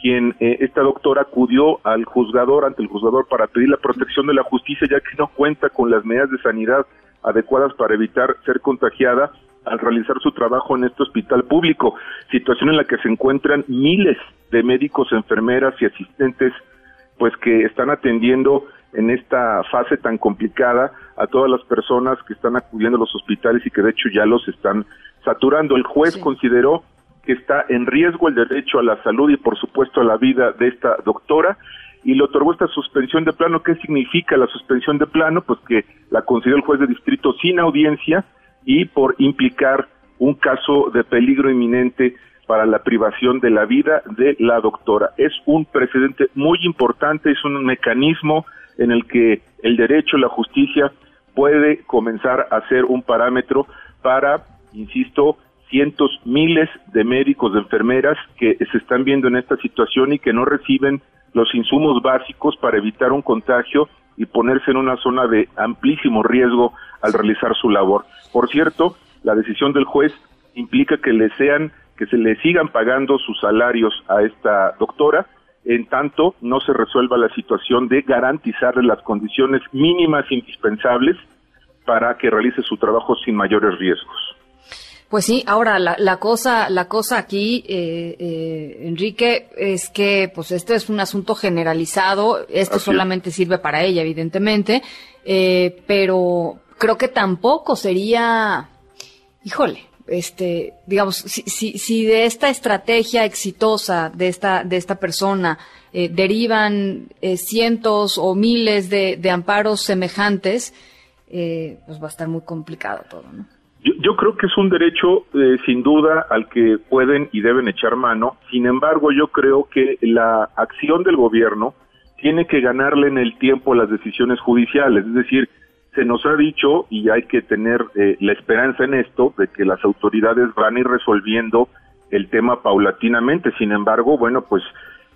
quien eh, esta doctora acudió al juzgador, ante el juzgador, para pedir la protección de la justicia, ya que no cuenta con las medidas de sanidad adecuadas para evitar ser contagiada al realizar su trabajo en este hospital público, situación en la que se encuentran miles de médicos, enfermeras y asistentes, pues que están atendiendo en esta fase tan complicada a todas las personas que están acudiendo a los hospitales y que de hecho ya los están saturando. El juez consideró que está en riesgo el derecho a la salud y por supuesto a la vida de esta doctora y le otorgó esta suspensión de plano. ¿Qué significa la suspensión de plano? Pues que la concedió el juez de distrito sin audiencia y por implicar un caso de peligro inminente para la privación de la vida de la doctora. Es un precedente muy importante, es un mecanismo en el que el derecho, la justicia puede comenzar a ser un parámetro para, insisto, cientos, miles de médicos, de enfermeras que se están viendo en esta situación y que no reciben los insumos básicos para evitar un contagio y ponerse en una zona de amplísimo riesgo al realizar su labor. Por cierto, la decisión del juez implica que le sean que se le sigan pagando sus salarios a esta doctora en tanto no se resuelva la situación de garantizarle las condiciones mínimas indispensables para que realice su trabajo sin mayores riesgos.
Pues sí, ahora la, la cosa, la cosa aquí, eh, eh, Enrique, es que pues este es un asunto generalizado. Esto solamente sirve para ella, evidentemente, eh, pero creo que tampoco sería, híjole, este, digamos, si, si, si, de esta estrategia exitosa de esta, de esta persona eh, derivan eh, cientos o miles de, de amparos semejantes, eh, pues va a estar muy complicado todo, ¿no?
Yo, yo creo que es un derecho, eh, sin duda, al que pueden y deben echar mano. Sin embargo, yo creo que la acción del gobierno tiene que ganarle en el tiempo las decisiones judiciales. Es decir, se nos ha dicho, y hay que tener eh, la esperanza en esto, de que las autoridades van a ir resolviendo el tema paulatinamente. Sin embargo, bueno, pues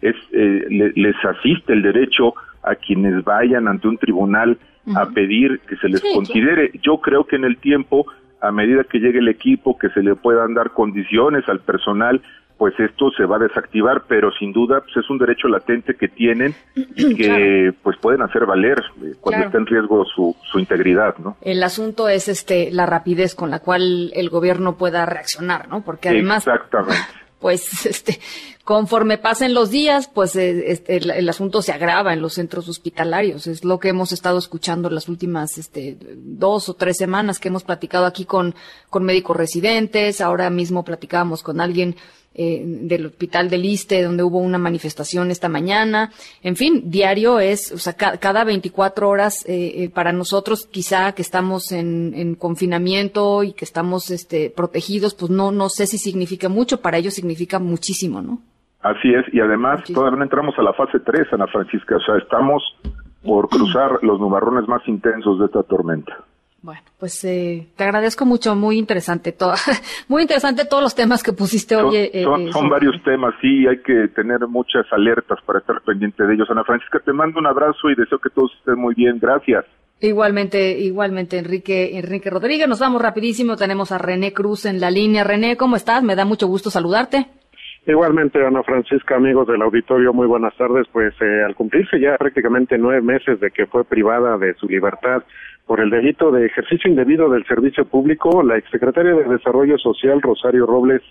es, eh, les asiste el derecho a quienes vayan ante un tribunal a pedir que se les considere. Yo creo que en el tiempo, a medida que llegue el equipo, que se le puedan dar condiciones al personal pues esto se va a desactivar, pero sin duda pues es un derecho latente que tienen y *clears throat* que pues pueden hacer valer eh, cuando está en riesgo su, su integridad, ¿no?
El asunto es este la rapidez con la cual el gobierno pueda reaccionar, ¿no? Porque además
Exactamente.
Pues *laughs* este conforme pasen los días, pues eh, este, el, el, asunto se agrava en los centros hospitalarios. Es lo que hemos estado escuchando las últimas este, dos o tres semanas que hemos platicado aquí con, con médicos residentes. Ahora mismo platicábamos con alguien eh, del hospital del Iste, donde hubo una manifestación esta mañana. En fin, diario es, o sea, ca cada 24 horas eh, eh, para nosotros, quizá que estamos en, en, confinamiento y que estamos este, protegidos, pues no, no sé si significa mucho, para ellos significa muchísimo, ¿no?
Así es, y además muchísimo. todavía no entramos a la fase 3, Ana Francisca, o sea, estamos por cruzar los nubarrones más intensos de esta tormenta.
Bueno, pues eh, te agradezco mucho, muy interesante todo, *laughs* muy interesante todos los temas que pusiste
son,
hoy. Eh,
son,
eh,
son varios temas, sí, hay que tener muchas alertas para estar pendiente de ellos. Ana Francisca, te mando un abrazo y deseo que todos estén muy bien. Gracias.
Igualmente, igualmente, Enrique, Enrique Rodríguez. Nos vamos rapidísimo. Tenemos a René Cruz en la línea. René, ¿cómo estás? Me da mucho gusto saludarte.
Igualmente, Ana Francisca, amigos del auditorio, muy buenas tardes. Pues eh, al cumplirse ya prácticamente nueve meses de que fue privada de su libertad por el delito de ejercicio indebido del servicio público, la exsecretaria de Desarrollo Social, Rosario Robles,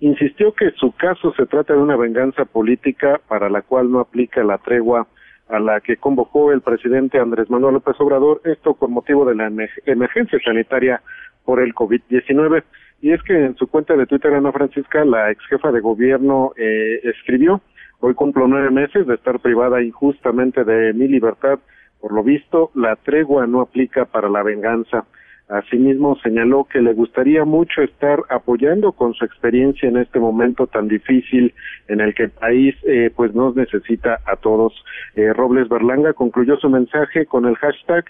insistió que su caso se trata de una venganza política para la cual no aplica la tregua a la que convocó el presidente Andrés Manuel López Obrador, esto con motivo de la emergencia sanitaria por el COVID-19. Y es que en su cuenta de Twitter, Ana Francisca, la ex jefa de gobierno eh, escribió, hoy cumplo nueve meses de estar privada injustamente de mi libertad. Por lo visto, la tregua no aplica para la venganza. Asimismo, señaló que le gustaría mucho estar apoyando con su experiencia en este momento tan difícil en el que el país eh, pues nos necesita a todos. Eh, Robles Berlanga concluyó su mensaje con el hashtag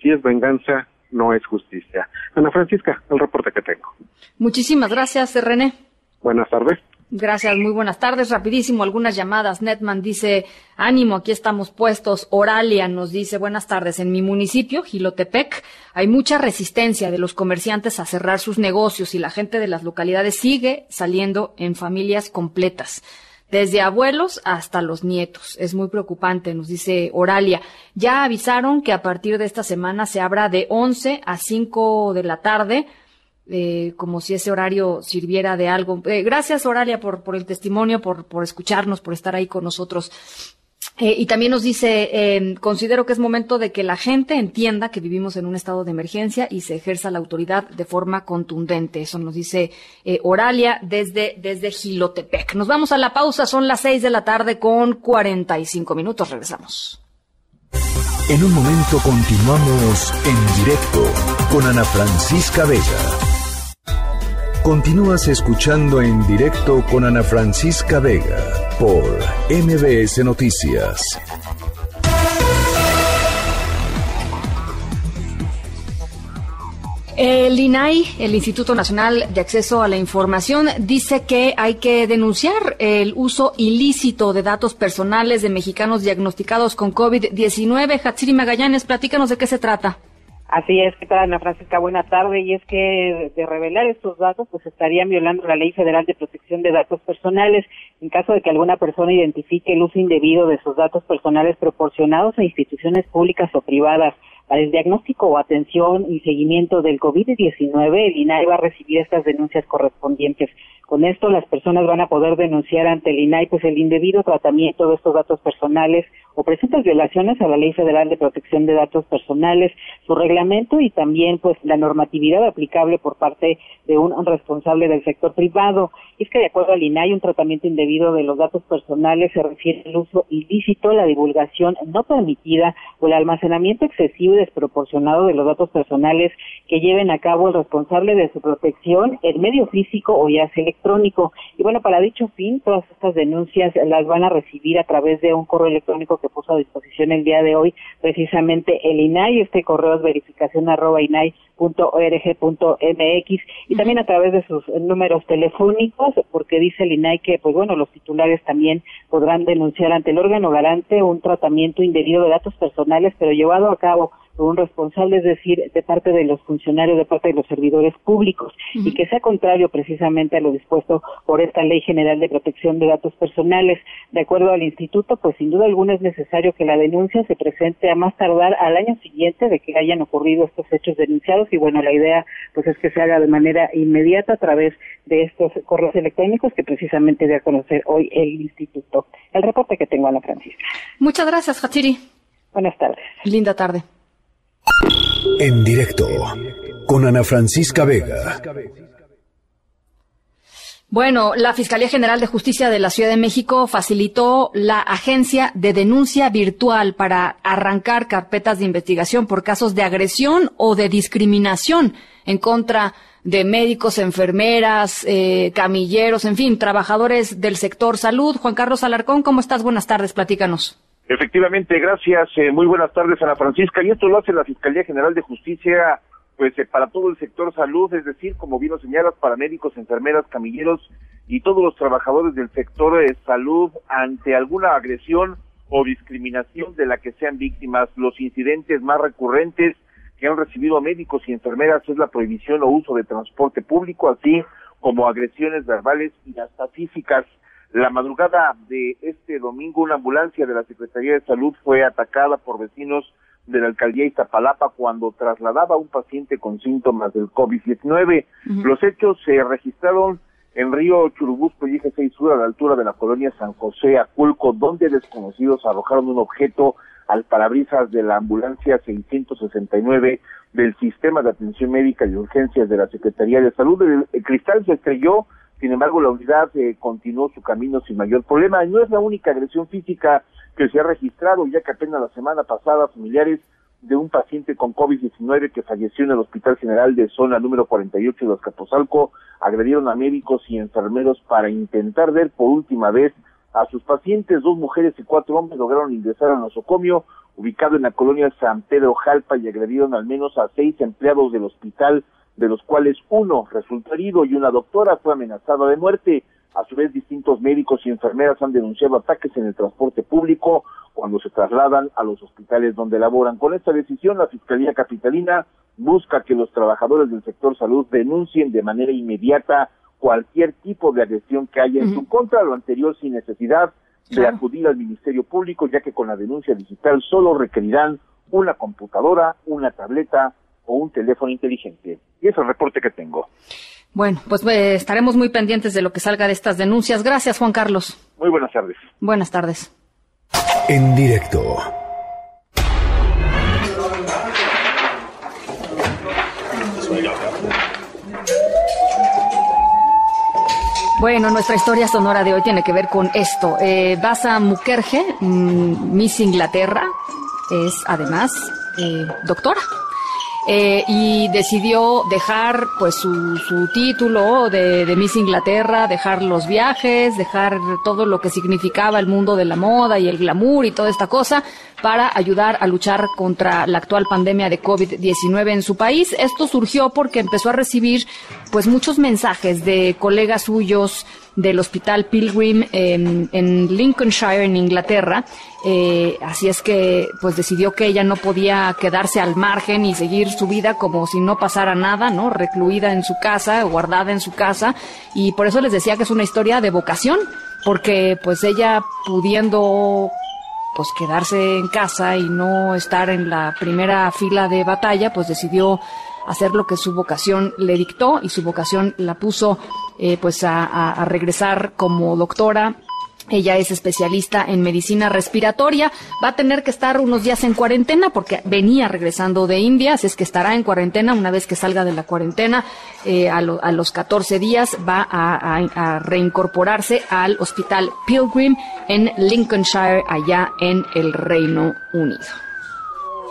si es venganza, no es justicia. Ana Francisca, el reporte que tengo.
Muchísimas gracias, René.
Buenas tardes.
Gracias, muy buenas tardes. Rapidísimo, algunas llamadas. Netman dice, ánimo, aquí estamos puestos. Oralia nos dice, buenas tardes. En mi municipio, Gilotepec, hay mucha resistencia de los comerciantes a cerrar sus negocios y la gente de las localidades sigue saliendo en familias completas desde abuelos hasta los nietos. Es muy preocupante, nos dice Oralia. Ya avisaron que a partir de esta semana se abra de 11 a 5 de la tarde, eh, como si ese horario sirviera de algo. Eh, gracias, Oralia, por, el testimonio, por, escucharnos, por estar ahí con nosotros. Eh, y también nos dice, eh, considero que es momento de que la gente entienda que vivimos en un estado de emergencia y se ejerza la autoridad de forma contundente. Eso nos dice eh, Oralia desde, desde Gilotepec. Nos vamos a la pausa, son las seis de la tarde con 45 minutos. Regresamos.
En un momento continuamos en directo con Ana Francisca Vega. Continúas escuchando en directo con Ana Francisca Vega por MBS Noticias.
El INAI, el Instituto Nacional de Acceso a la Información, dice que hay que denunciar el uso ilícito de datos personales de mexicanos diagnosticados con COVID-19. Hatsiri Magallanes, platícanos de qué se trata.
Así es, ¿qué tal Ana Francisca? Buena tarde. Y es que de revelar estos datos, pues estarían violando la Ley Federal de Protección de Datos Personales en caso de que alguna persona identifique el uso indebido de sus datos personales proporcionados a instituciones públicas o privadas para el diagnóstico o atención y seguimiento del COVID-19, el INAI va a recibir estas denuncias correspondientes. Con esto, las personas van a poder denunciar ante el INAI pues el indebido tratamiento de estos datos personales o presuntas violaciones a la Ley Federal de Protección de Datos Personales, su reglamento y también pues la normatividad aplicable por parte de un responsable del sector privado. Y es que de acuerdo al INAI, un tratamiento indebido de los datos personales se refiere al uso ilícito, la divulgación no permitida o el almacenamiento excesivo y desproporcionado de los datos personales que lleven a cabo el responsable de su protección, el medio físico o ya sea electrónico. Y bueno, para dicho fin, todas estas denuncias las van a recibir a través de un correo electrónico que puso a disposición el día de hoy precisamente el INAI. Este correo es verificación arroba inai.org.mx y también a través de sus números telefónicos, porque dice el INAI que, pues bueno, los titulares también podrán denunciar ante el órgano garante un tratamiento indebido de datos personales, pero llevado a cabo un responsable, es decir, de parte de los funcionarios, de parte de los servidores públicos, y que sea contrario precisamente a lo dispuesto por esta Ley General de Protección de Datos Personales. De acuerdo al instituto, pues sin duda alguna es necesario que la denuncia se presente a más tardar al año siguiente de que hayan ocurrido estos hechos denunciados y bueno, la idea pues es que se haga de manera inmediata a través de estos correos electrónicos que precisamente debe conocer hoy el instituto. El reporte que tengo, Ana Francisca.
Muchas gracias, Hatiri.
Buenas tardes.
Linda tarde.
En directo con Ana Francisca Vega.
Bueno, la Fiscalía General de Justicia de la Ciudad de México facilitó la agencia de denuncia virtual para arrancar carpetas de investigación por casos de agresión o de discriminación en contra de médicos, enfermeras, eh, camilleros, en fin, trabajadores del sector salud. Juan Carlos Alarcón, ¿cómo estás? Buenas tardes, platícanos.
Efectivamente, gracias. Eh, muy buenas tardes, Ana Francisca. Y esto lo hace la Fiscalía General de Justicia, pues eh, para todo el sector salud, es decir, como bien lo señalas, para médicos, enfermeras, camilleros y todos los trabajadores del sector de salud ante alguna agresión o discriminación de la que sean víctimas. Los incidentes más recurrentes que han recibido médicos y enfermeras es la prohibición o uso de transporte público, así como agresiones verbales y hasta físicas. La madrugada de este domingo, una ambulancia de la Secretaría de Salud fue atacada por vecinos de la alcaldía Iztapalapa cuando trasladaba a un paciente con síntomas del COVID-19. Los hechos se registraron en Río Churubusco y Eje 6 Sur a la altura de la colonia San José Aculco, donde desconocidos arrojaron un objeto al parabrisas de la ambulancia 669 del Sistema de Atención Médica y Urgencias de la Secretaría de Salud. El, cristal se estrelló, sin embargo la unidad eh, continuó su camino sin mayor problema. no es la única agresión física que se ha registrado, ya que apenas la semana pasada familiares de un paciente con COVID-19 que falleció en el Hospital General de Zona número 48 de Azcapotzalco agredieron a médicos y enfermeros para intentar ver por última vez a sus pacientes. Dos mujeres y cuatro hombres lograron ingresar al nosocomio ubicado en la colonia San Pedro Jalpa y agredieron al menos a seis empleados del hospital, de los cuales uno resultó herido y una doctora fue amenazada de muerte. A su vez, distintos médicos y enfermeras han denunciado ataques en el transporte público cuando se trasladan a los hospitales donde laboran. Con esta decisión, la Fiscalía Capitalina busca que los trabajadores del sector salud denuncien de manera inmediata cualquier tipo de agresión que haya en su contra, lo anterior sin necesidad de acudir al Ministerio Público, ya que con la denuncia digital solo requerirán una computadora, una tableta o un teléfono inteligente. Y es el reporte que tengo.
Bueno, pues eh, estaremos muy pendientes de lo que salga de estas denuncias. Gracias, Juan Carlos.
Muy buenas tardes.
Buenas tardes.
En directo.
Bueno, nuestra historia sonora de hoy tiene que ver con esto. Eh, Basa Mukerje, mm, Miss Inglaterra, es además eh, doctora. Eh, y decidió dejar pues su, su título de, de, Miss Inglaterra, dejar los viajes, dejar todo lo que significaba el mundo de la moda y el glamour y toda esta cosa para ayudar a luchar contra la actual pandemia de COVID-19 en su país. Esto surgió porque empezó a recibir pues muchos mensajes de colegas suyos, del Hospital Pilgrim en Lincolnshire, en Inglaterra. Eh, así es que, pues decidió que ella no podía quedarse al margen y seguir su vida como si no pasara nada, ¿no? Recluida en su casa, guardada en su casa. Y por eso les decía que es una historia de vocación, porque pues ella pudiendo pues quedarse en casa y no estar en la primera fila de batalla, pues decidió hacer lo que su vocación le dictó y su vocación la puso eh, pues a, regresar como doctora ella es especialista en medicina respiratoria. Va a tener que estar unos días en cuarentena porque venía regresando de India, así es que estará en cuarentena. Una vez que salga de la cuarentena, eh, a, los 14 días va a, reincorporarse al Hospital Pilgrim en Lincolnshire, allá en el Reino Unido.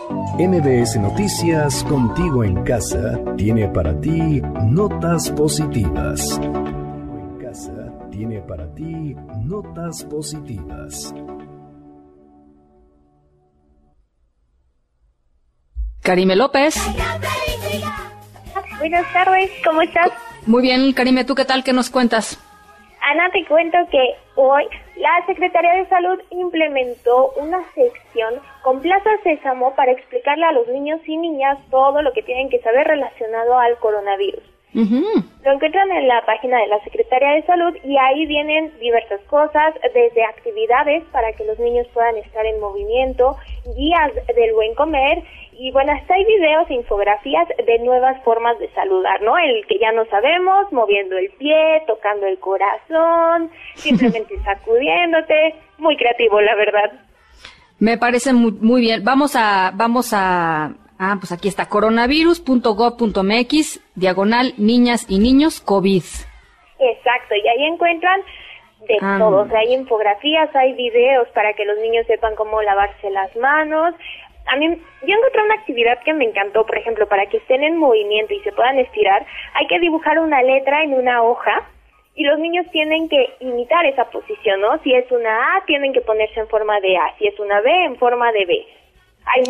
MBS Noticias Contigo en Casa tiene para ti notas positivas. En Casa tiene para ti notas positivas.
Karime López.
Buenas tardes, ¿cómo estás?
Muy bien, Karime, ¿tú qué tal? ¿Qué nos cuentas?
Ana, te cuento que hoy la Secretaría de Salud implementó una sección con Plaza Sésamo para explicarle a los niños y niñas todo lo que tienen que saber relacionado al coronavirus. Lo encuentran en la página de la Secretaría de Salud y ahí vienen diversas cosas, desde actividades para que los niños puedan estar en movimiento, guías del buen comer y bueno, hasta hay videos e infografías de nuevas formas de saludar, ¿no? El que ya no sabemos, moviendo el pie, tocando el corazón, *laughs* simplemente sacudiéndote. Muy creativo, la verdad.
Me parece muy, muy bien. Vamos a, vamos a, ah, pues aquí está, coronavirus.gov.mx, diagonal, niñas y niños, COVID.
Exacto, y ahí encuentran de ah. todo. O sea, hay infografías, hay videos para que los niños sepan cómo lavarse las manos, a mí, yo encontré una actividad que me encantó, por ejemplo, para que estén en movimiento y se puedan estirar, hay que dibujar una letra en una hoja y los niños tienen que imitar esa posición, ¿no? Si es una A, tienen que ponerse en forma de A, si es una B, en forma de B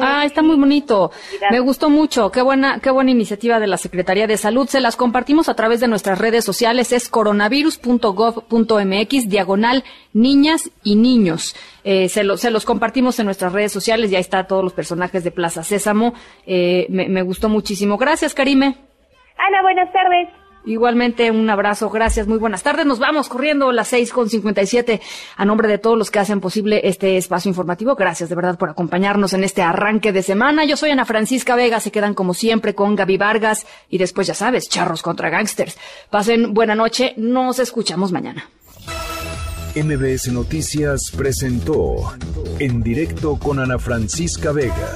ah, está muy bonito. Me gustó mucho. Qué buena, qué buena iniciativa de la Secretaría de Salud. Se las compartimos a través de nuestras redes sociales. Es coronavirus.gov.mx, diagonal niñas y niños. Eh, se, se, los compartimos en nuestras redes sociales. Ya está todos los personajes de Plaza Sésamo. Eh, me, me gustó muchísimo. Gracias, Karime.
Ana, buenas tardes.
Igualmente, un abrazo, gracias, muy buenas tardes. Nos vamos corriendo las seis con cincuenta y siete. A nombre de todos los que hacen posible este espacio informativo, gracias de verdad por acompañarnos en este arranque de semana. Yo soy Ana Francisca Vega, se quedan como siempre con Gaby Vargas y después, ya sabes, charros contra gangsters. Pasen buena noche, nos escuchamos mañana.
MBS Noticias presentó en directo con Ana Francisca Vega.